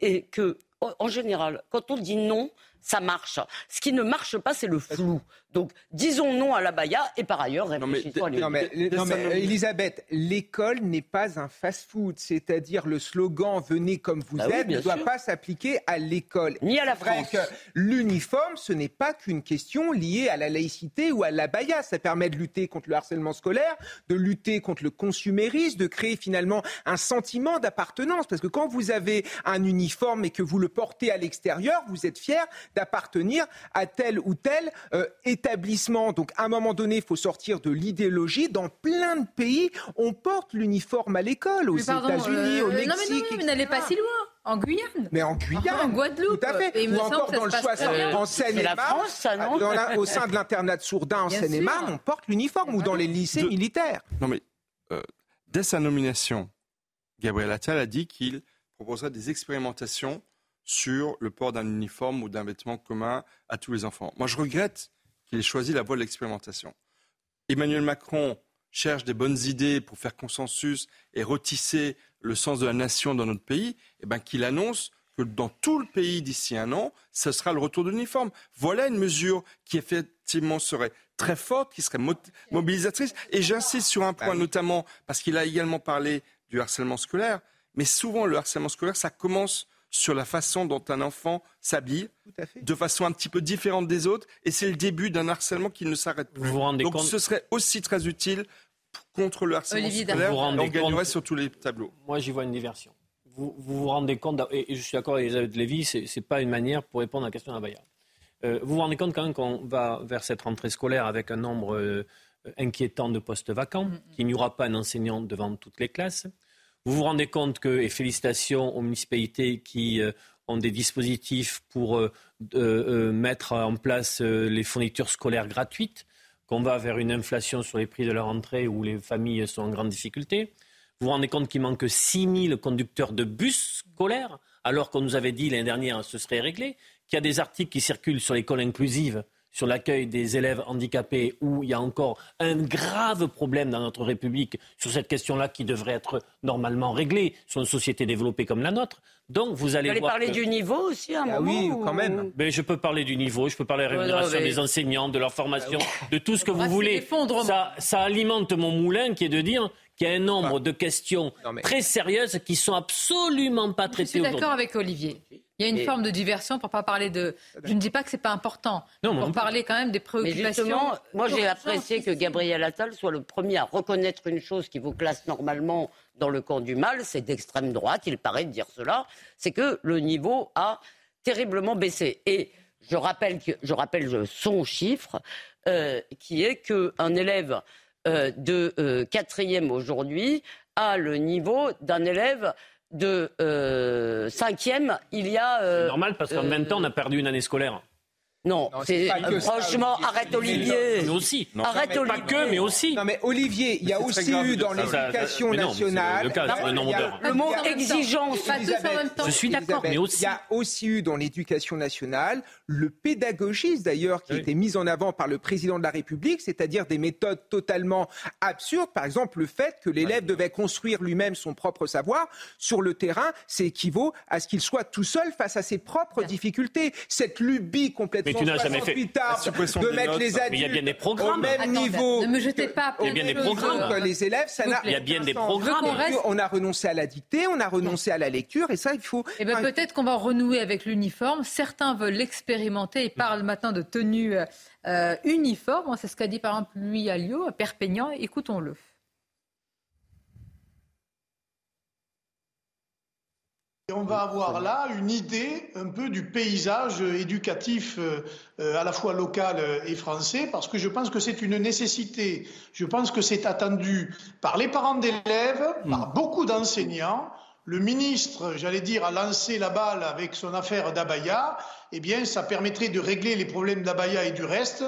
et que en général, quand on dit non, ça marche. Ce qui ne marche pas, c'est le flou. Donc, disons non à la baya et par ailleurs, réfléchissons non mais, non mais, Elisabeth, l'école n'est pas un fast-food. C'est-à-dire, le slogan venez comme vous bah êtes ne doit pas s'appliquer à l'école. Ni à la France. l'uniforme, ce n'est pas qu'une question liée à la laïcité ou à la baya. Ça permet de lutter contre le harcèlement scolaire, de lutter contre le consumérisme, de créer finalement un sentiment d'appartenance. Parce que quand vous avez un uniforme et que vous le portez à l'extérieur, vous êtes fier d'appartenir à tel ou tel euh, établissement. Donc, à un moment donné, il faut sortir de l'idéologie. Dans plein de pays, on porte l'uniforme à l'école, aux États-Unis, au Mexique. Non, mais, non, mais n'allez pas si loin. En Guyane. Mais en Guyane. en Guadeloupe. Tout à fait. Ou encore dans le choix en Seine-et-Marne. Au sein de l'internat de Sourdin en Seine-et-Marne, on porte l'uniforme ou dans les lycées militaires. Non, mais euh, dès sa nomination, Gabriel Attal a dit qu'il proposerait des expérimentations sur le port d'un uniforme ou d'un vêtement commun à tous les enfants. Moi, je regrette qu'il ait choisi la voie de l'expérimentation. Emmanuel Macron cherche des bonnes idées pour faire consensus et retisser le sens de la nation dans notre pays, et eh ben, qu'il annonce que dans tout le pays d'ici un an, ce sera le retour de l'uniforme. Voilà une mesure qui effectivement serait très forte, qui serait mobilisatrice. Et j'insiste sur un point, notamment parce qu'il a également parlé du harcèlement scolaire. Mais souvent, le harcèlement scolaire, ça commence sur la façon dont un enfant s'habille, de façon un petit peu différente des autres, et c'est le début d'un harcèlement qui ne s'arrête plus. Donc ce serait aussi très utile contre le harcèlement scolaire, on gagnerait sur tous les tableaux. Moi, j'y vois une diversion. Vous, vous, rendez compte, et je suis d'accord avec Elisabeth Lévy, ce n'est pas une manière pour répondre à la question d'Abaya. Euh, vous vous rendez compte quand même qu'on va vers cette rentrée scolaire avec un nombre euh, inquiétant de postes vacants, mm, mm. qu'il n'y aura pas un enseignant devant toutes les classes, vous vous rendez compte que, et félicitations aux municipalités qui euh, ont des dispositifs pour euh, euh, mettre en place les fournitures scolaires gratuites, qu'on va vers une inflation sur les prix de la rentrée où les familles sont en grande difficulté. Vous vous rendez compte qu'il manque 6 000 conducteurs de bus scolaires, alors qu'on nous avait dit l'année dernière ce serait réglé, qu'il y a des articles qui circulent sur l'école inclusive sur l'accueil des élèves handicapés, où il y a encore un grave problème dans notre République sur cette question-là qui devrait être normalement réglée sur une société développée comme la nôtre. Donc vous allez, vous allez parler du niveau aussi à un ah moment. Oui, quand même. Mais je peux parler du niveau, je peux parler de la rémunération des enseignants, de leur formation, de tout ce que vous voulez. Ça, ça alimente mon moulin qui est de dire qu'il y a un nombre de questions très sérieuses qui sont absolument pas traitées aujourd'hui. Je suis d'accord avec Olivier. Il y a une forme de diversion pour pas parler de. Je ne dis pas que c'est pas important. Non, pour parler quand même des préoccupations. Mais justement, moi j'ai apprécié que Gabriel Attal soit le premier à reconnaître une chose qui vous classe normalement dans le camp du mal, c'est d'extrême droite. Il paraît de dire cela. C'est que le niveau a terriblement baissé. Et je rappelle, que, je rappelle son chiffre, euh, qui est qu'un élève euh, de euh, quatrième aujourd'hui a le niveau d'un élève de euh, cinquième, il y a... Euh, c'est normal parce qu'en même temps, on a perdu une année scolaire. Non, c'est franchement, arrête Olivier. Mais aussi. arrête Olivier. Pas que, mais aussi. Non, mais Olivier, il y a aussi eu dans l'éducation nationale. Le, cas, le, le mot exigence. Je suis d'accord, mais aussi. Il y a aussi eu dans l'éducation nationale le pédagogisme, d'ailleurs, qui a été mis en avant par le président de la République, c'est-à-dire des méthodes totalement absurdes. Par exemple, le fait que l'élève devait construire lui-même son propre savoir sur le terrain, c'est équivaut à ce qu'il soit tout seul face à ses propres difficultés. Cette lubie complètement mais tu n'as jamais fait de mettre les adultes il y a bien des programmes. au même niveau. Ne me jetez pas il y a bien des programmes. les élèves. Ça il y a bien des programmes. On a renoncé à la dictée, on a renoncé à la lecture, et ça, il faut. Eh ben, peut-être qu'on va renouer avec l'uniforme. Certains veulent l'expérimenter et parlent maintenant de tenue euh, uniforme. C'est ce qu'a dit par exemple lui à Lyon, à Perpignan. Écoutons-le. On va avoir là une idée un peu du paysage éducatif euh, euh, à la fois local et français, parce que je pense que c'est une nécessité. Je pense que c'est attendu par les parents d'élèves, par mm. beaucoup d'enseignants. Le ministre, j'allais dire, a lancé la balle avec son affaire d'Abaya. Eh bien, ça permettrait de régler les problèmes d'Abaya et du reste.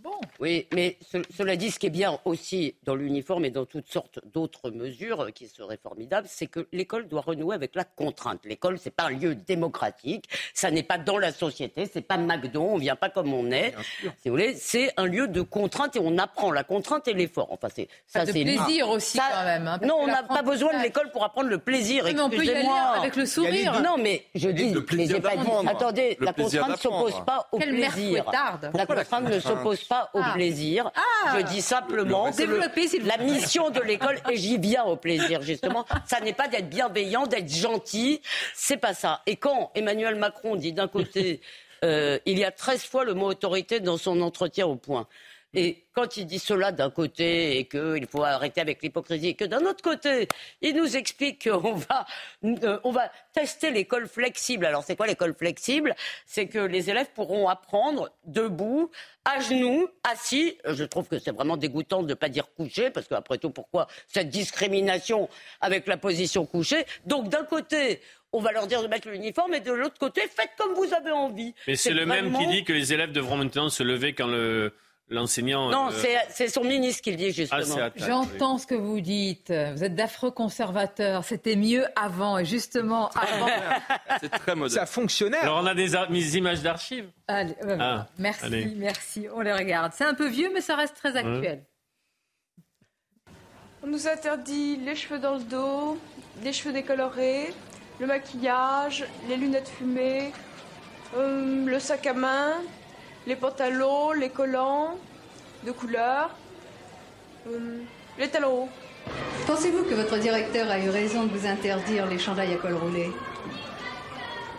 Bon, Oui, mais cela dit, ce qui est bien aussi dans l'uniforme et dans toutes sortes d'autres mesures qui seraient formidables, c'est que l'école doit renouer avec la contrainte. L'école, c'est pas un lieu démocratique, ça n'est pas dans la société, c'est pas McDo, on vient pas comme on est. Si vous voulez, c'est un lieu de contrainte et on apprend la contrainte et l'effort. Enfin, c'est ça, c'est plaisir aussi quand même. Hein, non, on n'a pas besoin de l'école pour apprendre le plaisir. Mais on peut y aller avec le sourire. Non, mais je dis, le plaisir pas Attendez, la contrainte ne s'oppose pas au plaisir. La contrainte ne s'oppose pas au plaisir. Ah. Je dis simplement que la mission de l'école, et j'y viens au plaisir justement, ça n'est pas d'être bienveillant, d'être gentil, c'est pas ça. Et quand Emmanuel Macron dit d'un côté, euh, il y a 13 fois le mot autorité dans son entretien au point. Et quand il dit cela d'un côté et qu'il faut arrêter avec l'hypocrisie, et que d'un autre côté, il nous explique qu'on va, euh, on va tester l'école flexible. Alors c'est quoi l'école flexible? C'est que les élèves pourront apprendre debout, à genoux, assis. Je trouve que c'est vraiment dégoûtant de ne pas dire couché, parce qu'après tout, pourquoi cette discrimination avec la position couchée? Donc d'un côté, on va leur dire de mettre l'uniforme et de l'autre côté, faites comme vous avez envie. Mais c'est le même qui dit que les élèves devront maintenant se lever quand le l'enseignant. Non, euh, c'est son ministre qui le dit justement. Ah, J'entends ce que vous dites. Vous êtes d'affreux conservateurs. C'était mieux avant. Et justement, avant. c'est très moderne. Ça fonctionnait. Alors on a des, images d'archives. Ah, merci, merci. On les regarde. C'est un peu vieux, mais ça reste très actuel. On nous interdit les cheveux dans le dos, les cheveux décolorés, le maquillage, les lunettes fumées, euh, le sac à main, les pantalons, les collants de couleur, euh, les talons hauts. Pensez-vous que votre directeur a eu raison de vous interdire les chandails à col roulé?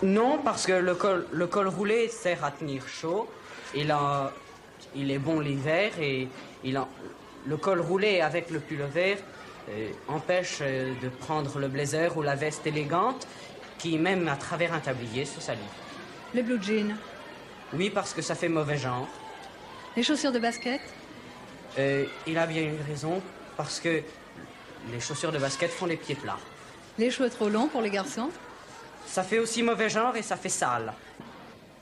Non, parce que le col, le col roulé sert à tenir chaud. Il, a, il est bon l'hiver et il a, le col roulé avec le pull vert euh, empêche euh, de prendre le blazer ou la veste élégante qui, même à travers un tablier, se salit. Les blue jeans oui, parce que ça fait mauvais genre. Les chaussures de basket? Euh, Il a bien une raison, parce que les chaussures de basket font les pieds plats. Les cheveux trop longs pour les garçons? Ça fait aussi mauvais genre et ça fait sale.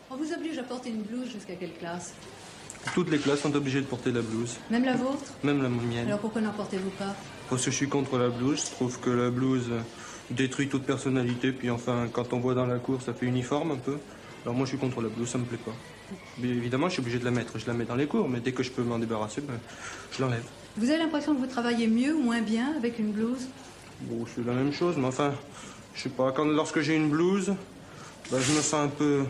On vous oblige à porter une blouse jusqu'à quelle classe? Toutes les classes sont obligées de porter la blouse. Même la vôtre? Même la mienne. Alors pourquoi n'en portez-vous pas? Parce que je suis contre la blouse. Je trouve que la blouse détruit toute personnalité. Puis enfin, quand on voit dans la cour, ça fait uniforme un peu. Alors moi je suis contre la blouse, ça me plaît pas. Mais évidemment, je suis obligé de la mettre. Je la mets dans les cours, mais dès que je peux m'en débarrasser, ben, je l'enlève. Vous avez l'impression que vous travaillez mieux ou moins bien avec une blouse? Bon, c'est la même chose, mais enfin, je sais pas. Quand, lorsque j'ai une blouse, ben, je me sens un peu,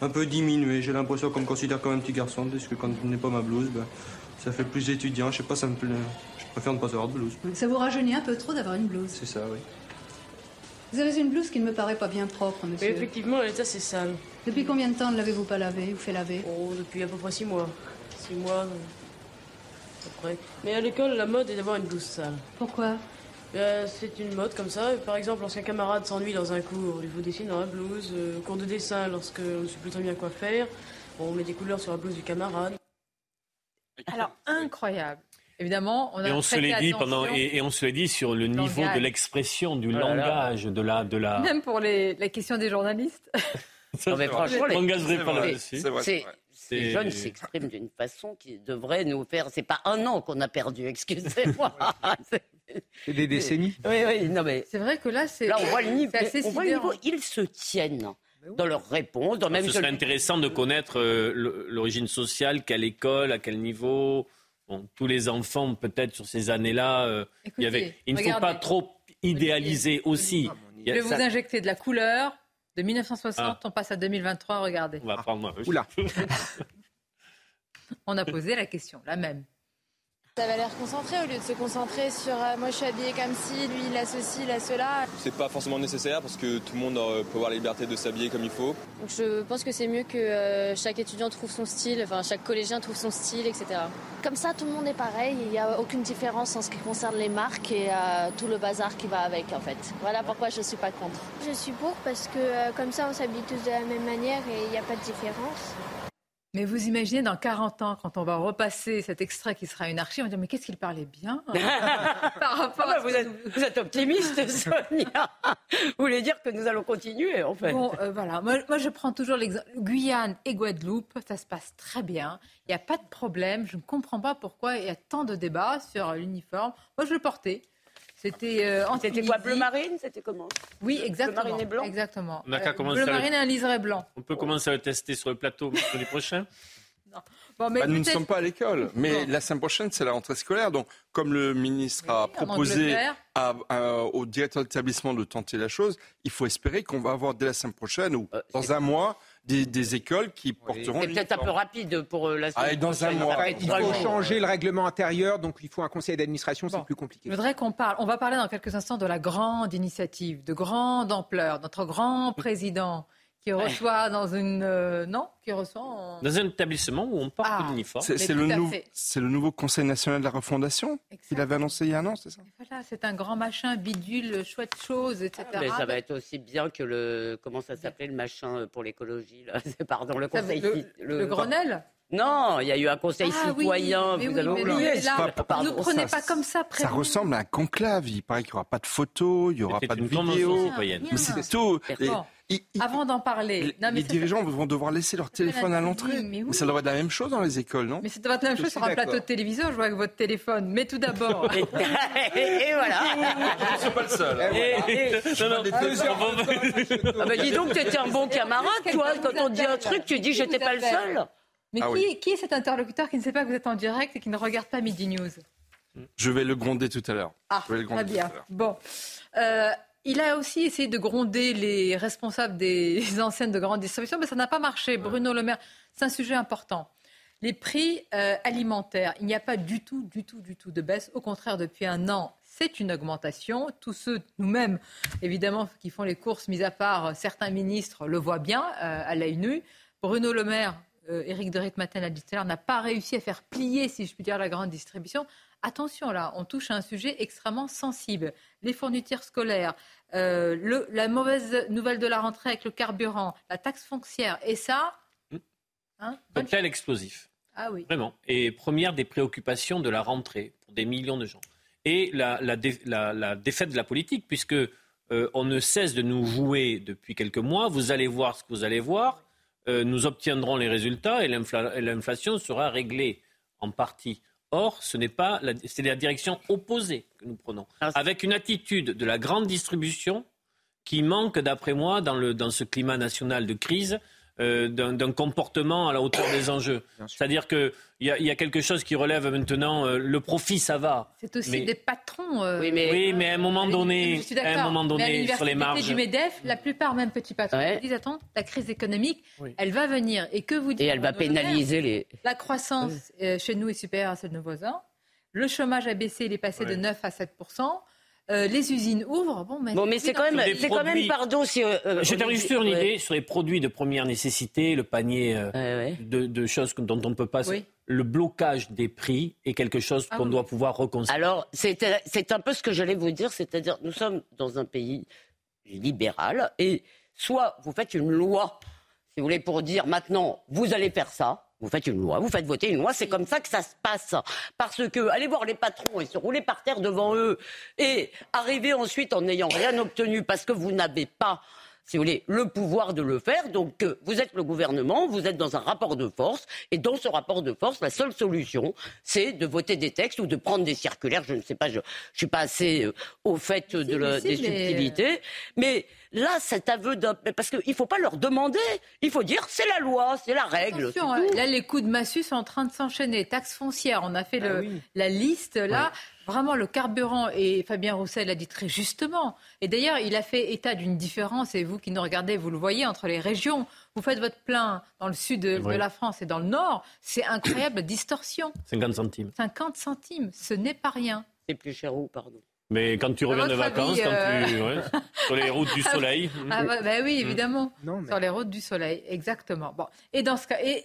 un peu diminué. J'ai l'impression qu'on me considère comme un petit garçon, parce que quand je n'ai pas ma blouse, ben, ça fait plus étudiant. Je sais pas, ça me plaît. Je préfère ne pas avoir de blouse. Ça vous rajeunit un peu trop d'avoir une blouse? C'est ça, oui. Vous avez une blouse qui ne me paraît pas bien propre, monsieur. Oui, effectivement, l'état c'est sale. Depuis combien de temps ne l'avez-vous pas lavé ou fait laver? Oh, depuis à peu près six mois. Six mois, après. Mais à l'école, la mode est d'avoir une blouse sale. Pourquoi? Euh, C'est une mode comme ça. Par exemple, lorsqu'un camarade s'ennuie dans un cours, il vous dessine dans la blouse. Euh, cours de dessin, lorsque on ne sait plus très bien quoi faire, on met des couleurs sur la blouse du camarade. Alors, incroyable. Évidemment, on a et on se l'est dit pendant et, on se l'est dit sur le niveau de l'expression, du langage, de la de la. Même pour les, la question des journalistes. non, mais franchement, les, ces jeunes s'expriment d'une façon qui devrait nous faire. C'est pas un an qu'on a perdu, excusez-moi. c'est des décennies. Oui, oui, non mais. C'est vrai que là, c'est. Là, on voit le niveau. On voit le niveau. Ils se tiennent dans leurs réponses. Dans même ce serait intéressant de connaître euh, l'origine sociale, quelle école, à quel niveau tous les enfants, peut-être sur ces années-là, euh, il y avait. Il ne faut pas trop idéaliser aussi. Je vais vous injecter de la couleur. De 1960, ah. on passe à 2023. Regardez. On va prendre. Oula. on a posé la question, la même. Ça avait l'air concentré au lieu de se concentrer sur euh, moi je suis habillé comme ci, lui il a ceci, il a cela. C'est pas forcément nécessaire parce que tout le monde euh, peut avoir la liberté de s'habiller comme il faut. Donc je pense que c'est mieux que euh, chaque étudiant trouve son style, enfin chaque collégien trouve son style, etc. Comme ça tout le monde est pareil, il n'y a aucune différence en ce qui concerne les marques et tout le bazar qui va avec en fait. Voilà pourquoi je ne suis pas contre. Je suis pour parce que comme ça on s'habille tous de la même manière et il n'y a pas de différence. Mais vous imaginez dans 40 ans, quand on va repasser cet extrait qui sera une archive, on va dire mais qu'est-ce qu'il parlait bien par rapport ah bah, vous, êtes, vous, êtes, optimiste, Sonia. vous voulez dire que nous allons continuer, en fait. Bon, euh, voilà. Moi, moi, je prends toujours l'exemple. Guyane et Guadeloupe, ça se passe très bien. Il n'y a pas de problème. Je ne comprends pas pourquoi il y a tant de débats sur l'uniforme. Moi, je le portais. C'était euh, C'était quoi Bleu marine C'était comment Oui, exactement. Bleu marine et blanc Exactement. Euh, bleu marine et un liseré blanc. On peut commencer à le tester sur le plateau l'année prochaine Bon, mais bah, nous ne sommes pas à l'école, mais la semaine prochaine, c'est la rentrée scolaire. Donc, comme le ministre a proposé au directeur d'établissement de tenter la chose, il faut espérer qu'on va avoir dès la semaine prochaine ou euh, dans un mois des, écoles qui porteront. C'est peut-être un peu rapide pour euh, la ah, dans un mois. Il faut changer le règlement intérieur, donc il faut un conseil d'administration, c'est plus compliqué. Je voudrais qu'on parle. On va parler dans quelques instants de la grande initiative, de grande ampleur, notre grand président qui reçoit dans une euh, non qui reçoit dans un établissement où on porte ah, l'uniforme. C'est le, c'est le nouveau Conseil national de la refondation qu'il avait annoncé il y a un an, c'est ça Voilà, c'est un grand machin bidule, chouette chose, etc. mais ça va être aussi bien que le comment ça s'appelait le machin pour l'écologie là, pardon le Conseil le, le Grenelle. Non, il y a eu un conseil ah citoyen. vous avez oublié. ne nous prenez pas comme ça. Ça ressemble à un conclave. Il paraît qu'il n'y aura pas de photos, il n'y aura pas de vidéos. Mais c'est tout. Avant d'en parler. les dirigeants vont devoir laisser leur téléphone à l'entrée. Mais, ça devrait être la même chose dans les écoles, non? Mais ça devrait être la même chose sur un plateau de télévision. Je vois avec votre téléphone. Mais tout d'abord. et, voilà. Je ne suis pas le seul. Ah bah dis donc, tu étais un bon camarade, toi. Quand on dit un truc, tu dis j'étais pas le seul. Mais ah qui, est cet interlocuteur qui ne sait pas que vous êtes en direct et qui ne regarde pas Midi News? Je vais le gronder tout à l'heure. Ah, très bien. Bon. Euh, il a aussi essayé de gronder les responsables des enseignes de grande distribution, mais ça n'a pas marché. Bruno Le Maire, c'est un sujet important. Les prix euh, alimentaires, il n'y a pas du tout, du tout, du tout de baisse. Au contraire, depuis un an, c'est une augmentation. Tous ceux, nous-mêmes, évidemment, qui font les courses, mis à part certains ministres, le voient bien euh, à l'œil nu. Bruno Le Maire, euh, Éric de Ritmaten l'a dit tout à l'heure, n'a pas réussi à faire plier, si je puis dire, la grande distribution. Attention là, on touche à un sujet extrêmement sensible. Les fournitures scolaires, euh, la mauvaise nouvelle de la rentrée avec le carburant, la taxe foncière, et ça. Mmh. Hein, Cocktail explosif. Ah oui. Vraiment. Et première des préoccupations de la rentrée pour des millions de gens. Et la, défaite de la politique, puisque euh, on ne cesse de nous jouer depuis quelques mois. Vous allez voir ce que vous allez voir. Euh, nous obtiendrons les résultats et l'inflation sera réglée en partie. Or, ce n'est pas c'est la direction opposée que nous prenons, ah, avec une attitude de la grande distribution qui manque, d'après moi, dans, le, dans ce climat national de crise, euh, d'un comportement à la hauteur des enjeux. C'est-à-dire qu'il y, a, y a quelque chose qui relève maintenant, euh, le profit, ça va. C'est aussi des patrons. Euh, oui, mais, à un moment donné, à un moment donné sur les marges. du MEDEF, la plupart, même petits patrons, disent attends, la crise économique, elle va venir. Et que vous dites Et elle va pénaliser les. La croissance chez nous est supérieure à celle de nos voisins. Le chômage a baissé, il est passé de 9 à 7 euh, les usines ouvrent. Bon, mais, bon, mais c'est quand même, c'est quand même, pardon, si, euh, euh, je termine juste une idée sur les produits de première nécessité, le panier De, choses dont on ne peut pas. Le blocage des prix est quelque chose ah qu'on doit pouvoir reconstruire. Alors, c'est un peu ce que j'allais vous dire, c'est-à-dire, nous sommes dans un pays libéral et soit vous faites une loi, si vous voulez, pour dire maintenant, vous allez faire ça, vous faites une loi, vous faites voter une loi, c'est comme ça que ça se passe. Parce que aller voir les patrons et se rouler par terre devant eux et arriver ensuite en n'ayant rien obtenu parce que vous n'avez pas si vous voulez, le pouvoir de le faire. Donc, euh, vous êtes le gouvernement, vous êtes dans un rapport de force, et dans ce rapport de force, la seule solution, c'est de voter des textes ou de prendre des circulaires. Je ne sais pas, je ne suis pas assez euh, au fait de des subtilités, mais là, cet aveu d'un... Parce qu'il ne faut pas leur demander, il faut dire c'est la loi, c'est la règle. Attention, là, les coups de massue sont en train de s'enchaîner. Taxe foncière, on a fait ah le, la liste là. Vraiment, le carburant, et Fabien Roussel l'a dit très justement, et d'ailleurs, il a fait état d'une différence, et vous qui nous regardez, vous le voyez, entre les régions. Vous faites votre plein dans le sud de, la France et dans le nord, c'est incroyable, distorsion. 50 centimes. 50 centimes, ce n'est pas rien. C'est plus cher où, pardon? Mais quand tu reviens de vacances, quand tu, euh, sur les routes du soleil. Ah, bah, bah oui, évidemment. Sur les routes du soleil, exactement. Bon. Et, dans ce cas, et,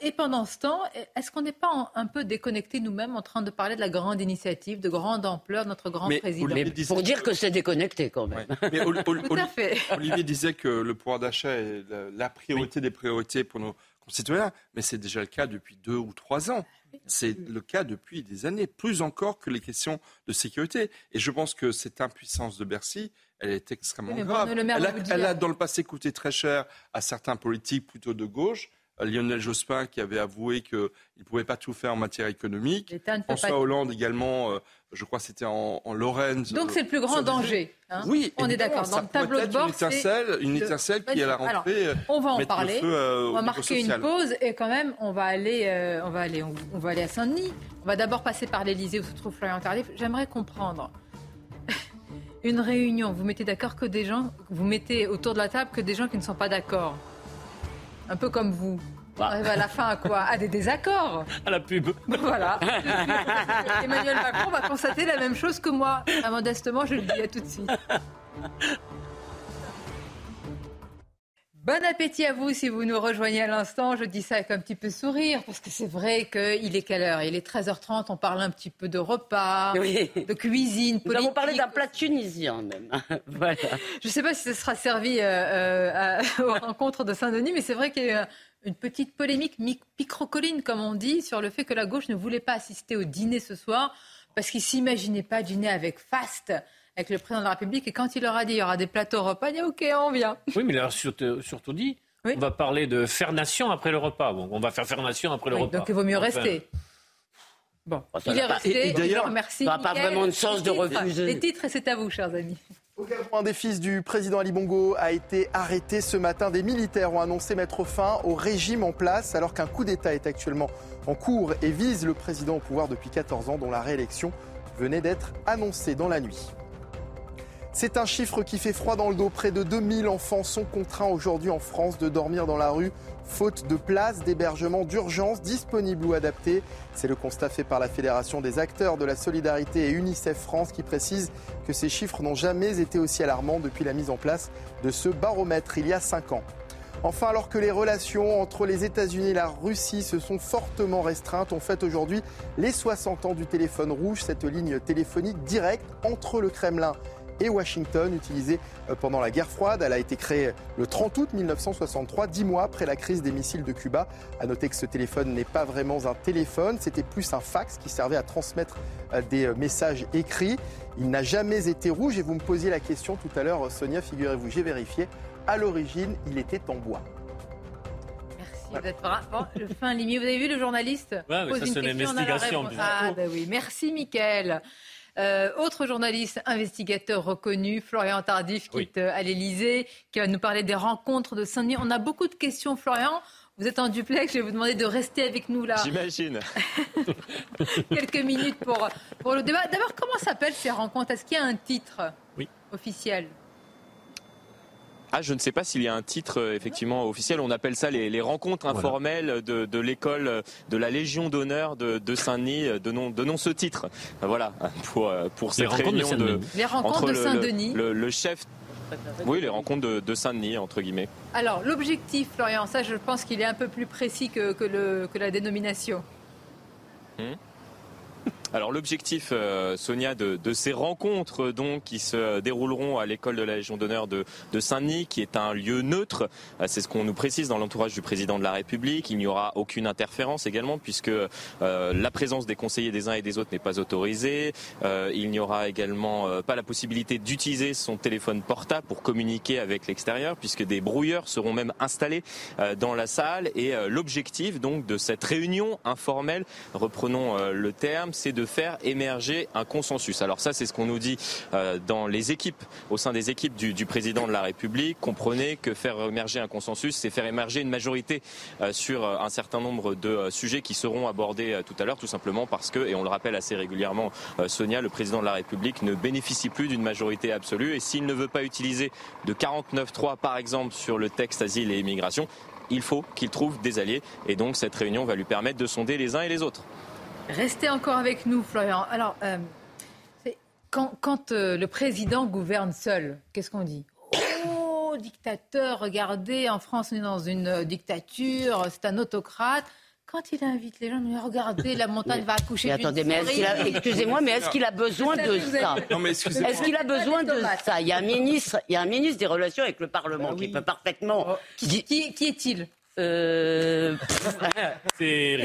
et, pendant ce temps, est-ce qu'on n'est pas un peu déconnecté nous-mêmes en train de parler de la grande initiative, de grande ampleur, de notre grand président? Mais Pour dire que c'est déconnecté quand même. Mais Tout à fait. Olivier disait que le pouvoir d'achat est la priorité des priorités pour nos concitoyens, mais c'est déjà le cas depuis deux ou trois ans. C'est le cas depuis des années, plus encore que les questions de sécurité. Et je pense que cette impuissance de Bercy, elle est extrêmement grave. elle, a, dans le passé coûté très cher à certains politiques plutôt de gauche. Lionel Jospin qui avait avoué qu'il ne pouvait pas tout faire en matière économique. François Hollande également, euh, je crois que c'était en, Lorraine. Donc c'est le plus grand danger. Hein oui, on est d'accord. Dans le tableau de bord, une étincelle, une étincelle qui à la rentrée. on va en parler. Euh, on va marquer une pause et quand même on va aller, euh, on va aller, on, va aller à Saint-Denis. On va d'abord passer par l'Elysée où se trouve Florian Tardif. J'aimerais comprendre. une réunion, vous mettez d'accord que des gens, vous mettez autour de la table que des gens qui ne sont pas d'accord. Un peu comme vous. Bah. à la fin à quoi À des désaccords. À la pub. Voilà. Emmanuel Macron va constater la même chose que moi. Modestement, je le dis à tout de suite. Bon appétit à vous si vous nous rejoignez à l'instant. Je dis ça avec un petit peu sourire parce que c'est vrai qu'il est quelle heure? Il est 13h30. On parle un petit peu de repas, de cuisine. Nous avons parlé d'un plat tunisien même. voilà. Je ne sais pas si ce sera servi euh, euh, aux rencontres de Saint-Denis, mais c'est vrai qu'il y a une petite polémique picrocoline, comme on dit, sur le fait que la gauche ne voulait pas assister au dîner ce soir parce qu'il ne s'imaginait pas dîner avec Fast avec le président de la République. Et quand il leur a dit il y aura des plateaux repas, il a dit OK, on vient. Oui, mais il a surtout, surtout dit on va parler de faire nation après le repas. Bon, on va faire faire nation après le repas. Donc il vaut mieux rester. Bon, il est resté. d'ailleurs, merci. Ça n'a pas vraiment de sens de refuser. Les titres, c'est à vous, chers amis. Un des fils du président Ali Bongo a été arrêté ce matin. Des militaires ont annoncé mettre fin au régime en place alors qu'un coup d'État est actuellement en cours et vise le président au pouvoir depuis 14 ans dont la réélection venait d'être annoncée dans la nuit. C'est un chiffre qui fait froid dans le dos. Près de 2000 enfants sont contraints aujourd'hui en France de dormir dans la rue, faute de places d'hébergement d'urgence disponibles ou adaptées. C'est le constat fait par la Fédération des acteurs de la solidarité et UNICEF France qui précise que ces chiffres n'ont jamais été aussi alarmants depuis la mise en place de ce baromètre il y a 5 ans. Enfin, alors que les relations entre les États-Unis et la Russie se sont fortement restreintes, on fête aujourd'hui les 60 ans du téléphone rouge, cette ligne téléphonique directe entre le Kremlin et Washington, utilisée euh, pendant la guerre froide. Elle a été créée le 30 août 1963, dix mois après la crise des missiles de Cuba. À noter que ce téléphone n'est pas vraiment un téléphone, c'était plus un fax qui servait à transmettre euh, des euh, messages écrits. Il n'a jamais été rouge et vous me posiez la question tout à l'heure, Sonia, figurez-vous, j'ai vérifié. À l'origine, il était en bois. Merci d'être bon, le fin limier. Vous avez vu le journaliste ouais, pose ça, une, une investigation. Ah, ben oui. Merci, Mickaël. Euh, autre journaliste investigateur reconnu, Florian Tardif, qui est euh, à l'Elysée, qui va nous parler des rencontres de Saint-Denis. On a beaucoup de questions, Florian. Vous êtes en duplex, je vais vous demander de rester avec nous là. J'imagine. Quelques minutes pour, pour le débat. D'abord, comment s'appellent ces rencontres? Est-ce qu'il y a un titre oui. officiel? Ah, je ne sais pas s'il y a un titre euh, effectivement officiel. On appelle ça les, rencontres informelles de, l'école euh, de la Légion d'honneur de, Saint-Denis. Euh, donnons, ce titre. Voilà pour pour cette réunion de, les rencontres de Saint-Denis. Le, chef. Oui, les rencontres de, Saint-Denis, entre guillemets. Alors, l'objectif, Florian, ça, je pense qu'il est un peu plus précis que, que la dénomination. Hmm? Alors l'objectif, euh, Sonia, de, ces rencontres donc qui se dérouleront à l'école de la Légion d'honneur de, Saint-Denis, qui est un lieu neutre, euh, c'est ce qu'on nous précise dans l'entourage du président de la République. Il n'y aura aucune interférence également, puisque euh, la présence des conseillers des uns et des autres n'est pas autorisée. il n'y aura également pas la possibilité d'utiliser son téléphone portable pour communiquer avec l'extérieur, puisque des brouilleurs seront même installés dans la salle. Et l'objectif donc de cette réunion informelle, reprenons le terme, c'est de faire émerger un consensus. Alors ça, c'est ce qu'on nous dit euh, dans les équipes, au sein des équipes du, président de la République. Comprenez que faire émerger un consensus, c'est faire émerger une majorité euh, sur euh, un certain nombre de sujets qui seront abordés tout à l'heure, tout simplement parce que, et on le rappelle assez régulièrement, Sonia, le président de la République ne bénéficie plus d'une majorité absolue et s'il ne veut pas utiliser de 49-3 par exemple sur le texte asile et immigration, il faut qu'il trouve des alliés et donc cette réunion va lui permettre de sonder les uns et les autres. Restez encore avec nous, Florian. Alors, euh, quand, euh, le président gouverne seul, qu'est-ce qu'on dit? Oh, dictateur, regardez, en France, on est dans une euh, dictature, c'est un autocrate. Quand il invite les gens, regardez, la montagne va accoucher. attendez, mais excusez-moi, mais est-ce qu'il a besoin de ça? Est-ce qu'il a besoin de ça? Il y a un ministre, il y a un ministre des relations avec le Parlement bah qui peut parfaitement. Oh, qui, qui est-il? Euh, c'est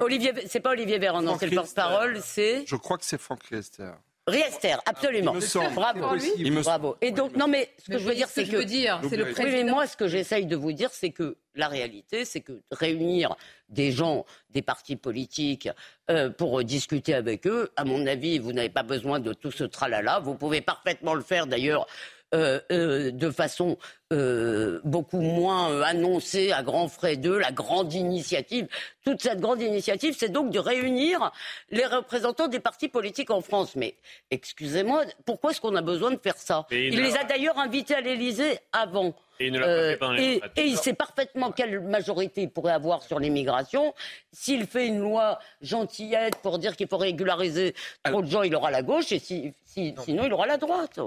Olivier, c'est pas Olivier Véran, non, c'est le porte-parole, c'est. Je crois que c'est Franck Riester. Riester, absolument. Bravo. Il me Bravo. Et donc, non, mais ce que je veux dire, c'est que. c'est le président. mais moi, ce que j'essaye de vous dire, c'est que la réalité, c'est que réunir des gens, des partis politiques, euh, pour discuter avec eux, à mon avis, vous n'avez pas besoin de tout ce tralala. Vous pouvez parfaitement le faire, d'ailleurs euh, euh, de façon euh, beaucoup moins annoncée à grands frais d'eux, la grande initiative. Toute cette grande initiative, c'est donc de réunir les représentants des partis politiques en France. Mais excusez-moi, pourquoi est-ce qu'on a besoin de faire ça? Il, les a d'ailleurs invités à l'Élysée avant. Et il, euh, et, et il sait parfaitement quelle majorité il pourrait avoir sur l'immigration. S'il fait une loi gentillette pour dire qu'il faut régulariser trop de gens, il aura la gauche, et si, sinon il aura la droite.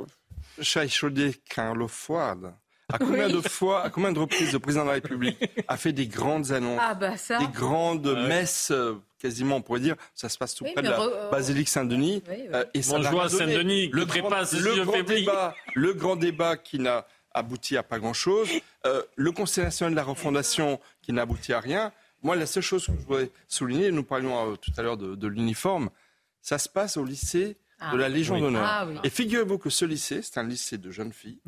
Chaudier Carlo Fouad. À combien de fois, à combien de reprises le président de la République a fait des grandes annonces, ah bah des grandes messes, euh, quasiment on pourrait dire, ça se passe tout près de la euh, basilique Saint-Denis. Euh, et ça Bonjour Saint-Denis, le, grand, le, grand débat, le grand débat qui n'a abouti à pas grand-chose, le Conseil national de la refondation qui n'a abouti à rien. Moi, la seule chose que je voudrais souligner, nous parlions tout à l'heure de, de l'uniforme, ça se passe au lycée de la ah. Légion d'honneur. Ah Et figurez-vous que ce lycée, c'est un lycée de jeunes filles.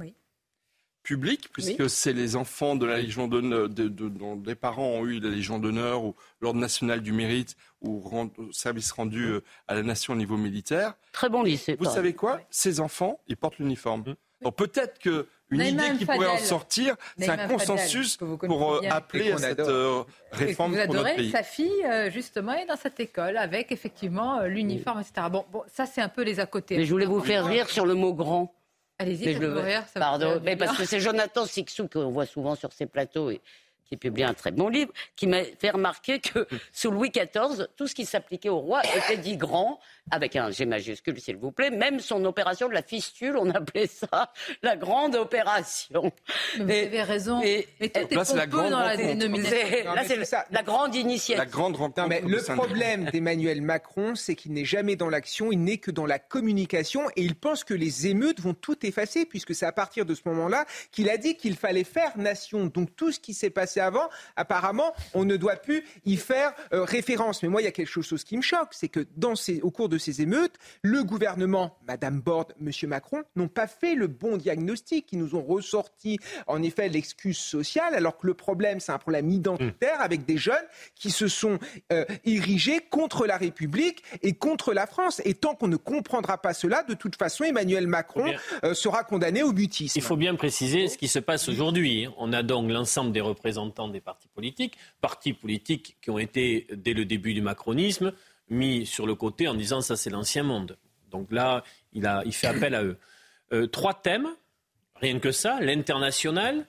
Public, puisque c'est les enfants de la Légion d'honneur, dont les parents ont eu la Légion d'honneur ou l'Ordre national du mérite ou service rendu euh, à la nation au niveau militaire. Très bon lycée. Vous savez quoi? Ces enfants, ils portent l'uniforme. Donc peut-être que une idée qui pourrait en sortir, c'est un consensus pour euh, appeler à cette euh, réforme vous pour notre pays. Sa fille, euh, justement, est dans cette école avec effectivement l'uniforme, etc. Bon, bon, ça c'est un peu les à côté. Mais je voulais vous faire rire sur le mot grand. Allez-y, faites rire. Pardon, mais parce que c'est Jonathan Sixou qu'on voit souvent sur ces plateaux et qui publie un très bon livre, qui m'a fait remarquer que sous Louis XIV, tout ce qui s'appliquait au roi était dit grand, avec un G majuscule, s'il vous plaît. Même son opération de la fistule, on appelait ça la grande opération. Mais vous avez raison. Et, tout est là, la grande dans la dénomination. Là, c'est la grande initiative. La grande rencontre. mais le problème d'Emmanuel Macron, c'est qu'il n'est jamais dans l'action, il n'est que dans la communication, et il pense que les émeutes vont tout effacer, puisque c'est à partir de ce moment-là qu'il a dit qu'il fallait faire nation. Donc tout ce qui s'est passé avant, apparemment, on ne doit plus y faire euh, référence. Mais moi, il y a quelque chose qui me choque, c'est que dans ces, au cours de ces émeutes, le gouvernement, Madame Borde, Monsieur Macron, n'ont pas fait le bon diagnostic. Ils nous ont ressorti, en effet, l'excuse sociale, alors que le problème, c'est un problème identitaire avec des jeunes qui se sont euh, érigés contre la République et contre la France. Et tant qu'on ne comprendra pas cela, de toute façon, Emmanuel Macron euh, sera condamné au mutisme. Il faut bien préciser ce qui se passe aujourd'hui. On a donc l'ensemble des représentants des partis politiques, partis politiques qui ont été, dès le début du macronisme, mis sur le côté en disant ça c'est l'ancien monde. Donc là, il, a, fait appel à eux. Euh, trois thèmes, rien que ça, l'international,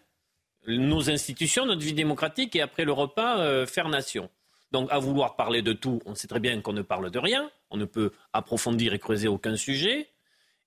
nos institutions, notre vie démocratique et après le repas, euh, faire nation. Donc à vouloir parler de tout, on sait très bien qu'on ne parle de rien, on ne peut approfondir et creuser aucun sujet,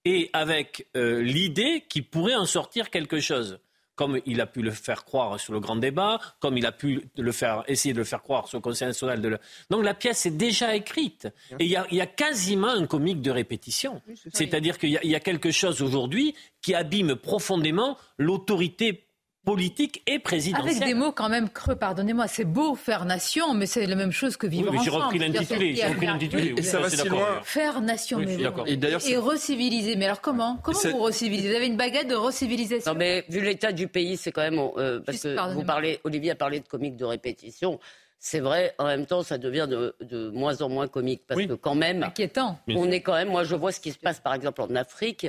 et avec euh, l'idée qu'il pourrait en sortir quelque chose comme il a pu le faire croire sur le grand débat, comme il a pu le faire, essayer de le faire croire sur le Conseil national. De Donc la pièce est déjà écrite. Et il y, a, quasiment un comique de répétition. C'est-à-dire qu'il y, a quelque chose aujourd'hui qui abîme profondément l'autorité politique et présidentielle. Avec des mots quand même creux, pardonnez-moi. C'est beau faire nation, mais c'est la même chose que vivre oui, J'ai repris l'intitulé. J'ai repris l'intitulé. et ça va si loin. Faire nation, mais et, d'ailleurs, et reciviliser. Mais alors comment Comment vous recivilisez Vous avez une baguette de recivilisation Non, mais vu l'état du pays, c'est quand même euh, parce que vous parlez. Olivier a parlé de comique de répétition c'est vrai, en même temps, ça devient de, de, moins en moins comique parce que quand même, inquiétant. On est quand même, moi, je vois ce qui se passe, par exemple, en Afrique.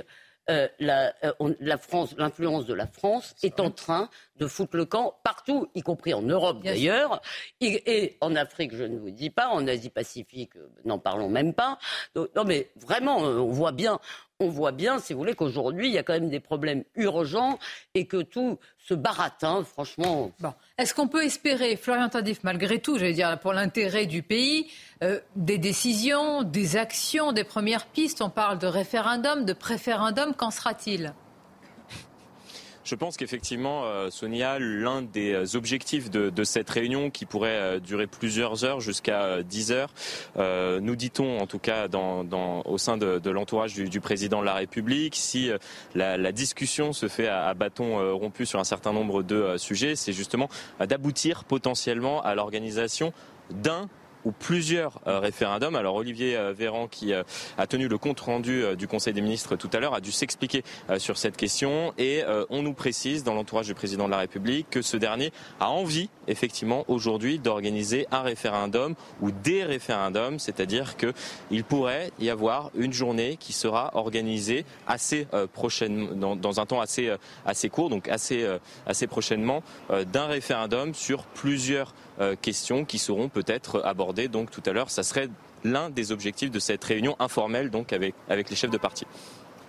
Euh, la, euh, la, France, l'influence de la France est en train de foutre le camp partout, y compris en Europe d'ailleurs, et, en Afrique, je ne vous dis pas, en Asie-Pacifique, euh, n'en parlons même pas. non, mais vraiment, on voit bien, on voit bien, si vous voulez, qu'aujourd'hui, il y a quand même des problèmes urgents et que tout ce baratin, franchement. Bon. Est-ce qu'on peut espérer, Florian Tardif, malgré tout, j'allais dire, pour l'intérêt du pays, euh, des décisions, des actions, des premières pistes? On parle de référendum, de préférendum, qu'en sera-t-il? Je pense qu'effectivement, euh, Sonia, l'un des euh, objectifs de, cette réunion qui pourrait euh, durer plusieurs heures jusqu'à 10 heures, nous dit-on en tout cas au sein de, l'entourage du, président de la République, si la, discussion se fait à, bâton rompu sur un certain nombre de sujets, c'est justement d'aboutir potentiellement à l'organisation d'un ou plusieurs euh, référendums. Alors Olivier euh, Véran, qui euh, a tenu le compte rendu du Conseil des ministres tout à l'heure, a dû s'expliquer sur cette question et on nous précise dans l'entourage du président de la République que ce dernier a envie, effectivement, aujourd'hui d'organiser un référendum ou des référendums, c'est-à-dire qu'il pourrait y avoir une journée qui sera organisée assez prochainement, dans, un temps assez, assez court, donc assez, assez prochainement, d'un référendum sur plusieurs questions qui seront peut-être abordées. Donc tout à l'heure, ça serait l'un des objectifs de cette réunion informelle donc avec, avec les chefs de parti.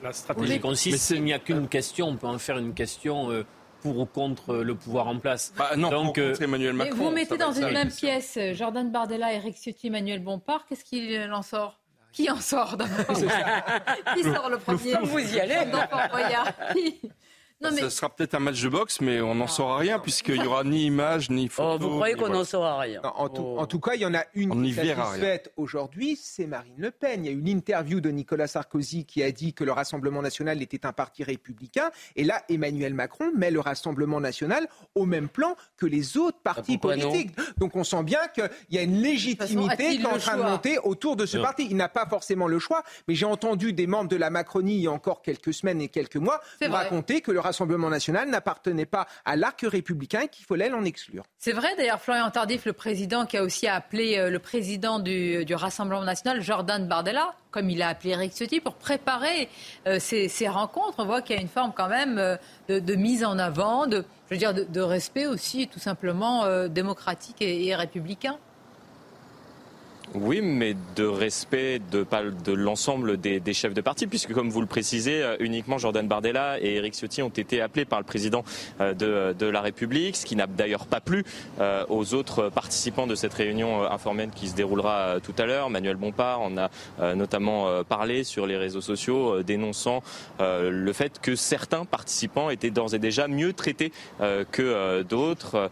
La stratégie consiste, s'il n'y a qu'une question, on peut en faire une question euh, pour ou contre le pouvoir en place. Bah, non, Donc, euh, Emmanuel Macron. vous mettez dans une même pièce Jordan Bardella, Eric Ciotti, Emmanuel Bompard, qu'est-ce qu'il en sort? Qui en sort d'abord? Qui sort le premier? Vous y allez ça sera peut-être un match de boxe, mais on n'en saura rien puisqu'il n'y aura ni image ni photo. Oh, vous croyez qu'on n'en saura rien en, tout, cas, il y en a une qui est faite aujourd'hui, c'est Marine Le Pen. Il y a une interview de Nicolas Sarkozy qui a dit que le Rassemblement national était un parti républicain. Et là, Emmanuel Macron met le Rassemblement national au même plan que les autres ah, partis politiques. Donc on sent bien qu'il y a une légitimité qui est en train de monter autour de ce parti. Il n'a pas forcément le choix, mais j'ai entendu des membres de la Macronie il y a encore quelques semaines et quelques mois raconter que le Rassemblement national n'appartenait pas à l'arc républicain et qu'il fallait l'en exclure. C'est vrai d'ailleurs, Florian Tardif, le président qui a aussi appelé euh, le président du, Rassemblement national, Jordan Bardella, comme il a appelé Eric Ciotti, pour préparer euh, ces, rencontres. On voit qu'il y a une forme quand même euh, de, mise en avant, de, je veux dire, de, respect aussi tout simplement démocratique et républicain. Oui, mais de respect de, de l'ensemble des, chefs de parti, puisque comme vous le précisez, euh, uniquement Jordan Bardella et Éric Ciotti ont été appelés par le président euh, de, la République, ce qui n'a d'ailleurs pas plu euh, aux autres participants de cette réunion informelle qui se déroulera tout à l'heure. Manuel Bompard en a notamment parlé sur les réseaux sociaux, dénonçant le fait que certains participants étaient d'ores et déjà mieux traités que d'autres.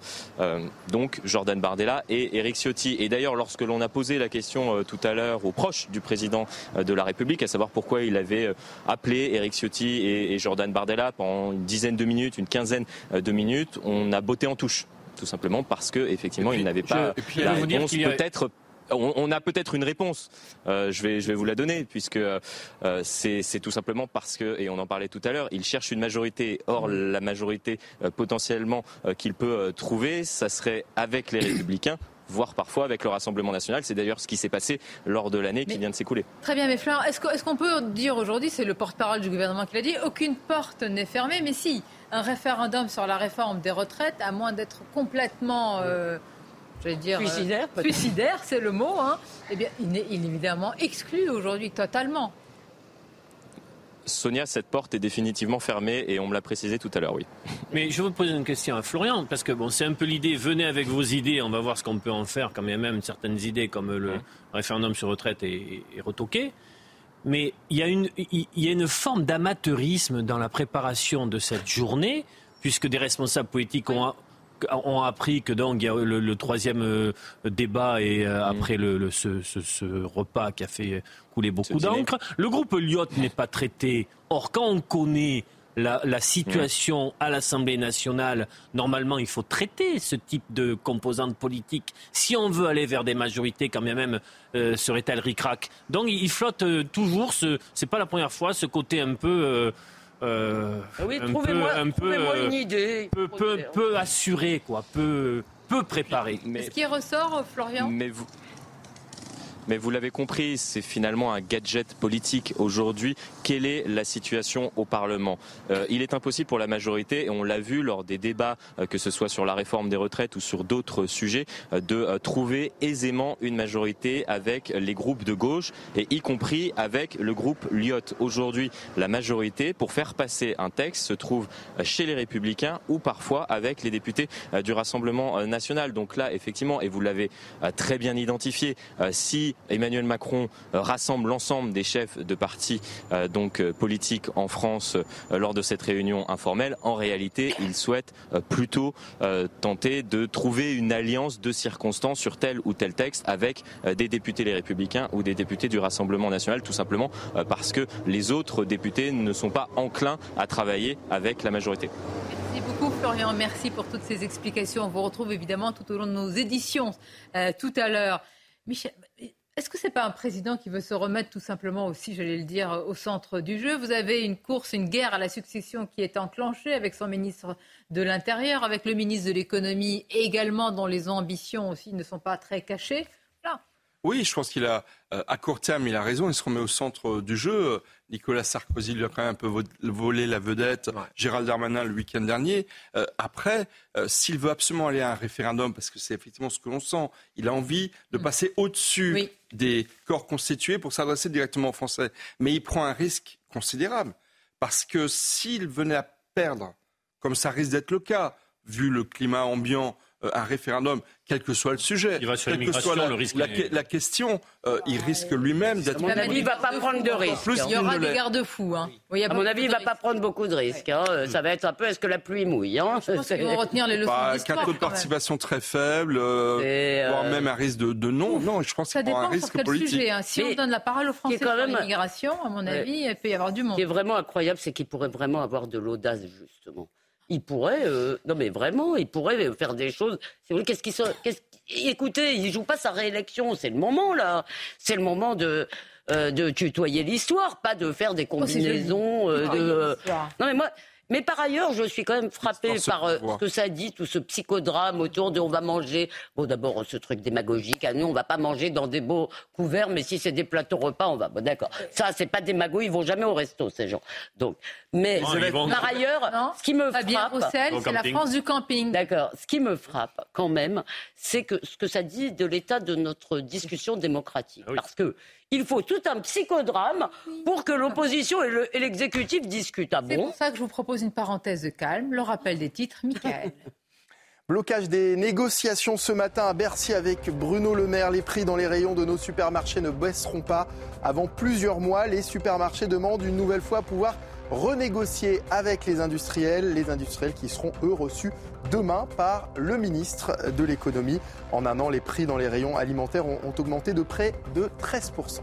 donc Jordan Bardella et Éric Ciotti. Et d'ailleurs, lorsque l'on a posé la question euh, tout à l'heure aux proches du président euh, de la République, à savoir pourquoi il avait euh, appelé Eric Ciotti et, Jordan Bardella pendant une dizaine de minutes, une quinzaine de minutes. On a botté en touche, tout simplement parce que effectivement, il n'avait pas la réponse peut-être on, a peut-être une réponse. je, vais, je vais vous la donner, puisque c'est tout simplement parce que, et on en parlait tout à l'heure, il cherche une majorité. Or, la majorité potentiellement qu'il peut trouver, ça serait avec les Républicains voire parfois avec le Rassemblement national. C'est d'ailleurs ce qui s'est passé lors de l'année qui vient de s'écouler. Très bien, mais Fleur, est-ce qu'on peut dire aujourd'hui, c'est le porte-parole du gouvernement qui l'a dit, aucune porte n'est fermée, mais si, un référendum sur la réforme des retraites, à moins d'être complètement... Euh, dire, suicidaire, euh, suicidaire, c'est le mot. Hein, eh bien, il est évidemment exclu aujourd'hui totalement. Sonia, cette porte est définitivement fermée et on me l'a précisé tout à l'heure, oui. Mais je veux poser une question à Florian, parce que bon, c'est un peu l'idée, venez avec vos idées, on va voir ce qu'on peut en faire, quand même, même certaines idées comme le référendum sur retraite est, retoqué. Mais il y, a une, il y a une forme d'amateurisme dans la préparation de cette journée, puisque des responsables politiques ont, ont appris que y a le, troisième euh, débat et euh, mm. après le, ce, repas qui a fait couler beaucoup d'encre. Le groupe Lyot n'est pas traité. Or, quand on connaît la, situation mm. à l'Assemblée nationale, normalement, il faut traiter ce type de composante politique si on veut aller vers des majorités, quand bien même euh, serait-elle ricrac. Donc, il flotte toujours, ce, c'est pas la première fois, ce côté un peu. Euh, ah oui, trouvez-moi trouvez une euh, idée. Peu, peu, peu, assuré, quoi, peu, peu préparé. Mais, Ce qui ressort, Florian? Mais vous, mais vous l'avez compris, c'est finalement un gadget politique aujourd'hui. Quelle est la situation au Parlement euh, Il est impossible pour la majorité, et on l'a vu lors des débats, euh, que ce soit sur la réforme des retraites ou sur d'autres sujets, euh, de trouver aisément une majorité avec les groupes de gauche, et y compris avec le groupe Lyot. Aujourd'hui, la majorité, pour faire passer un texte, se trouve chez les Républicains ou parfois avec les députés du Rassemblement national. Donc là, effectivement, et vous l'avez très bien identifié, si Emmanuel Macron rassemble l'ensemble des chefs de partis donc politiques en France lors de cette réunion informelle. En réalité, il souhaite plutôt tenter de trouver une alliance de circonstances sur tel ou tel texte avec des députés les Républicains ou des députés du Rassemblement national, tout simplement parce que les autres députés ne sont pas enclins à travailler avec la majorité. Merci beaucoup Florian, merci pour toutes ces explications. On vous retrouve évidemment tout au long de nos éditions euh, tout à l'heure. Michel, est-ce que ce n'est pas un président qui veut se remettre tout simplement aussi, j'allais le dire, au centre du jeu? Vous avez une course, une guerre à la succession qui est enclenchée avec son ministre de l'Intérieur, avec le ministre de l'Économie également, dont les ambitions aussi ne sont pas très cachées. Là, oui, je pense qu'il a, euh, à court terme, il a raison, il se remet au centre du jeu. Nicolas Sarkozy lui a quand même un peu volé la vedette, Gérald Darmanin le week-end dernier. Euh, après, s'il veut absolument aller à un référendum, parce que c'est effectivement ce que l'on sent, il a envie de mm. passer au-dessus des corps constitués pour s'adresser directement aux Français. Mais il prend un risque considérable, parce que s'il venait à perdre, comme ça risque d'être le cas, vu le climat ambiant, un référendum quel que soit le sujet. Il va sur l'immigration, la, le risque. La, question, euh, il risque lui-même d'être. À mon avis, il ne va pas prendre de risques. il y aura des garde-fous. Hein. à mon avis, il ne va pas prendre beaucoup de risques. Hein. Ça va être un peu est-ce que la pluie mouille hein? Je pense qu'ils vont retenir les leçons bah, Un taux de participation très faible, euh, voire euh, même un risque de, de non. Non, je pense qu'il y aura un risque quel politique. Sujet, hein. Si on donne la parole aux Français sur l'immigration, à mon avis, il peut y avoir du monde. Ce qui est vraiment incroyable, c'est qu'il pourrait vraiment avoir de l'audace, justement il pourrait, non mais vraiment, il pourrait faire des choses. Qu'est-ce qui, qu'est-ce écoutez, il joue pas sa réélection. C'est le moment, là. C'est le moment de, euh, de tutoyer l'histoire, pas de faire des oh, combinaisons. Euh, de... Non, mais moi, mais par ailleurs, je suis quand même frappée par euh, ce que ça dit, tout ce psychodrame autour de on va manger. Bon, d'abord, ce truc démagogique. À nous, on va pas manger dans des beaux couverts, mais si c'est des plateaux repas, on va. Bon, d'accord. Ça, c'est pas démago, ils vont jamais au resto, ces gens. Donc, mais par ailleurs, ce qui me frappe. c'est la France du camping. D'accord. Ce qui me frappe, quand même, c'est que ce que ça dit de l'état de notre discussion démocratique. Ah Parce que il faut tout un psychodrame pour que l'opposition et l'exécutif discutent. Ah C'est pour ça que je vous propose une parenthèse de calme, le rappel des titres, Michael. Blocage des négociations ce matin à Bercy avec Bruno Le Maire. Les prix dans les rayons de nos supermarchés ne baisseront pas. Avant plusieurs mois, les supermarchés demandent une nouvelle fois pouvoir renégocier avec les industriels, les industriels qui seront eux reçus demain par le ministre de l'économie. En un an, les prix dans les rayons alimentaires ont, augmenté de près de 13%.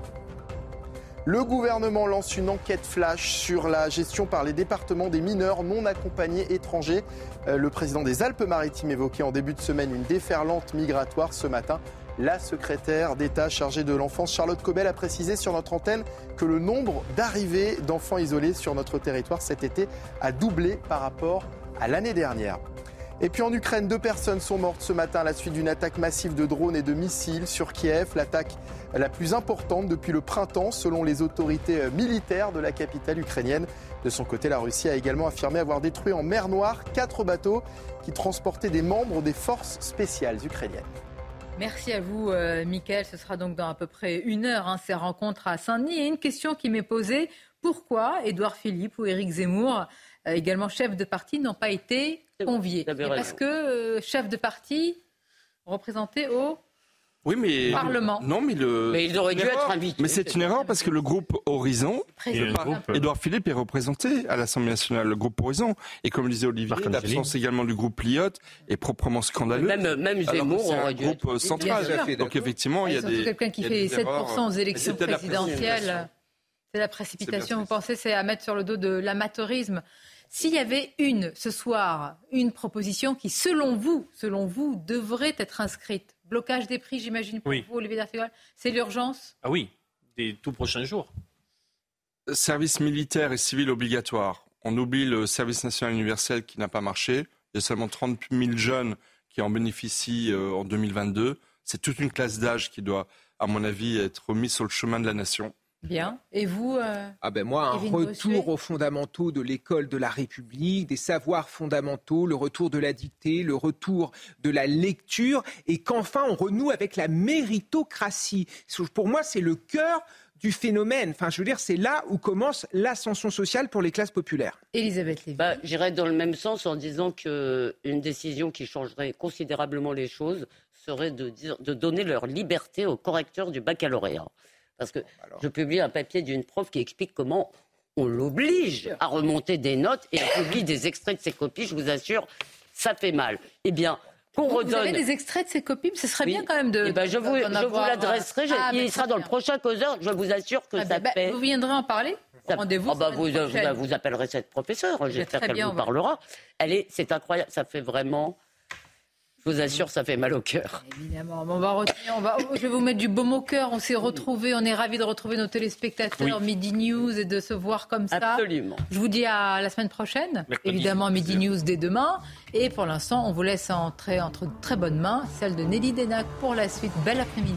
Le gouvernement lance une enquête flash sur la gestion par les départements des mineurs non accompagnés étrangers. Euh, le président des Alpes-Maritimes évoquait en début de semaine une déferlante migratoire ce matin. La secrétaire d'État chargée de l'enfance, Charlotte Cobel, a précisé sur notre antenne que le nombre d'arrivées d'enfants isolés sur notre territoire cet été a doublé par rapport à l'année dernière. Et puis en Ukraine, deux personnes sont mortes ce matin à la suite d'une attaque massive de drones et de missiles sur Kiev, l'attaque la plus importante depuis le printemps selon les autorités militaires de la capitale ukrainienne. De son côté, la Russie a également affirmé avoir détruit en mer Noire quatre bateaux qui transportaient des membres des forces spéciales ukrainiennes. Merci à vous, euh, Mickaël. Ce sera donc dans à peu près une heure, hein, ces rencontres à Saint-Denis. Et une question qui m'est posée, pourquoi Édouard Philippe ou Éric Zemmour, euh, également chef de parti, n'ont pas été conviés? Parce que euh, chef de parti représenté au oui, mais Parlement. Non, mais le. Mais ils auraient dû être invités. Mais c'est une erreur parce que le groupe Horizon, Édouard Philippe est représenté à l'Assemblée nationale, le groupe Horizon, et comme le disait Olivier, l'absence également du groupe Lyotte est proprement scandaleuse. Même, même Zemmour aurait dû groupe être... central. Donc effectivement, il y a des. Quelqu'un qui fait 7% aux élections présidentielles. C'est la précipitation. Vous pensez, c'est à mettre sur le dos de l'amateurisme. S'il y avait une, ce soir, une proposition qui, selon vous, selon vous, devrait être inscrite, blocage des prix, j'imagine, pour vous, Olivier D'Artigol, c'est l'urgence Ah oui, des tout prochains jours. Service militaire et civil obligatoire. On oublie le service national universel qui n'a pas marché. Il y a seulement 30 000 jeunes qui en bénéficient euh, en 2022. C'est toute une classe d'âge qui doit, à mon avis, être remise sur le chemin de la nation. Bien. Et vous euh, Ah ben moi, un retour aux fondamentaux de l'école de la République, des savoirs fondamentaux, le retour de la dictée, le retour de la lecture, et qu'enfin on renoue avec la méritocratie. Pour moi, c'est le cœur du phénomène. Enfin, je veux dire, c'est là où commence l'ascension sociale pour les classes populaires. Elisabeth Lévy. Bah, J'irais dans le même sens en disant qu'une décision qui changerait considérablement les choses serait de, dire, de donner leur liberté aux correcteurs du baccalauréat. Parce que je publie un papier d'une prof qui explique comment on l'oblige à remonter des notes et à publier des extraits de ses copies. Je vous assure, ça fait mal. Eh bien, qu'on redonne. Vous avez des extraits de ses copies Ce serait bien quand même de. Eh ben, je vous, je vous l'adresserai. Ah, il sera dans le prochain causeur. Je vous assure que ah, ça ben, fait. Vous viendrez en parler Rendez-vous. Oh bah vous, vous, appellerez cette professeure. J'espère qu'elle vous parlera. Elle est, c'est incroyable. Ça fait vraiment je vous assure, ça fait mal au cœur. Évidemment. on va retenir, on va, je vais vous mettre du baume au cœur. On s'est retrouvés, on est ravis de retrouver nos téléspectateurs Midi News et de se voir comme ça. Absolument. Je vous dis à la semaine prochaine. Évidemment, Midi News dès demain. Et pour l'instant, on vous laisse entrer entre très bonnes mains, celle de Nelly Denac pour la suite. Bel après-midi.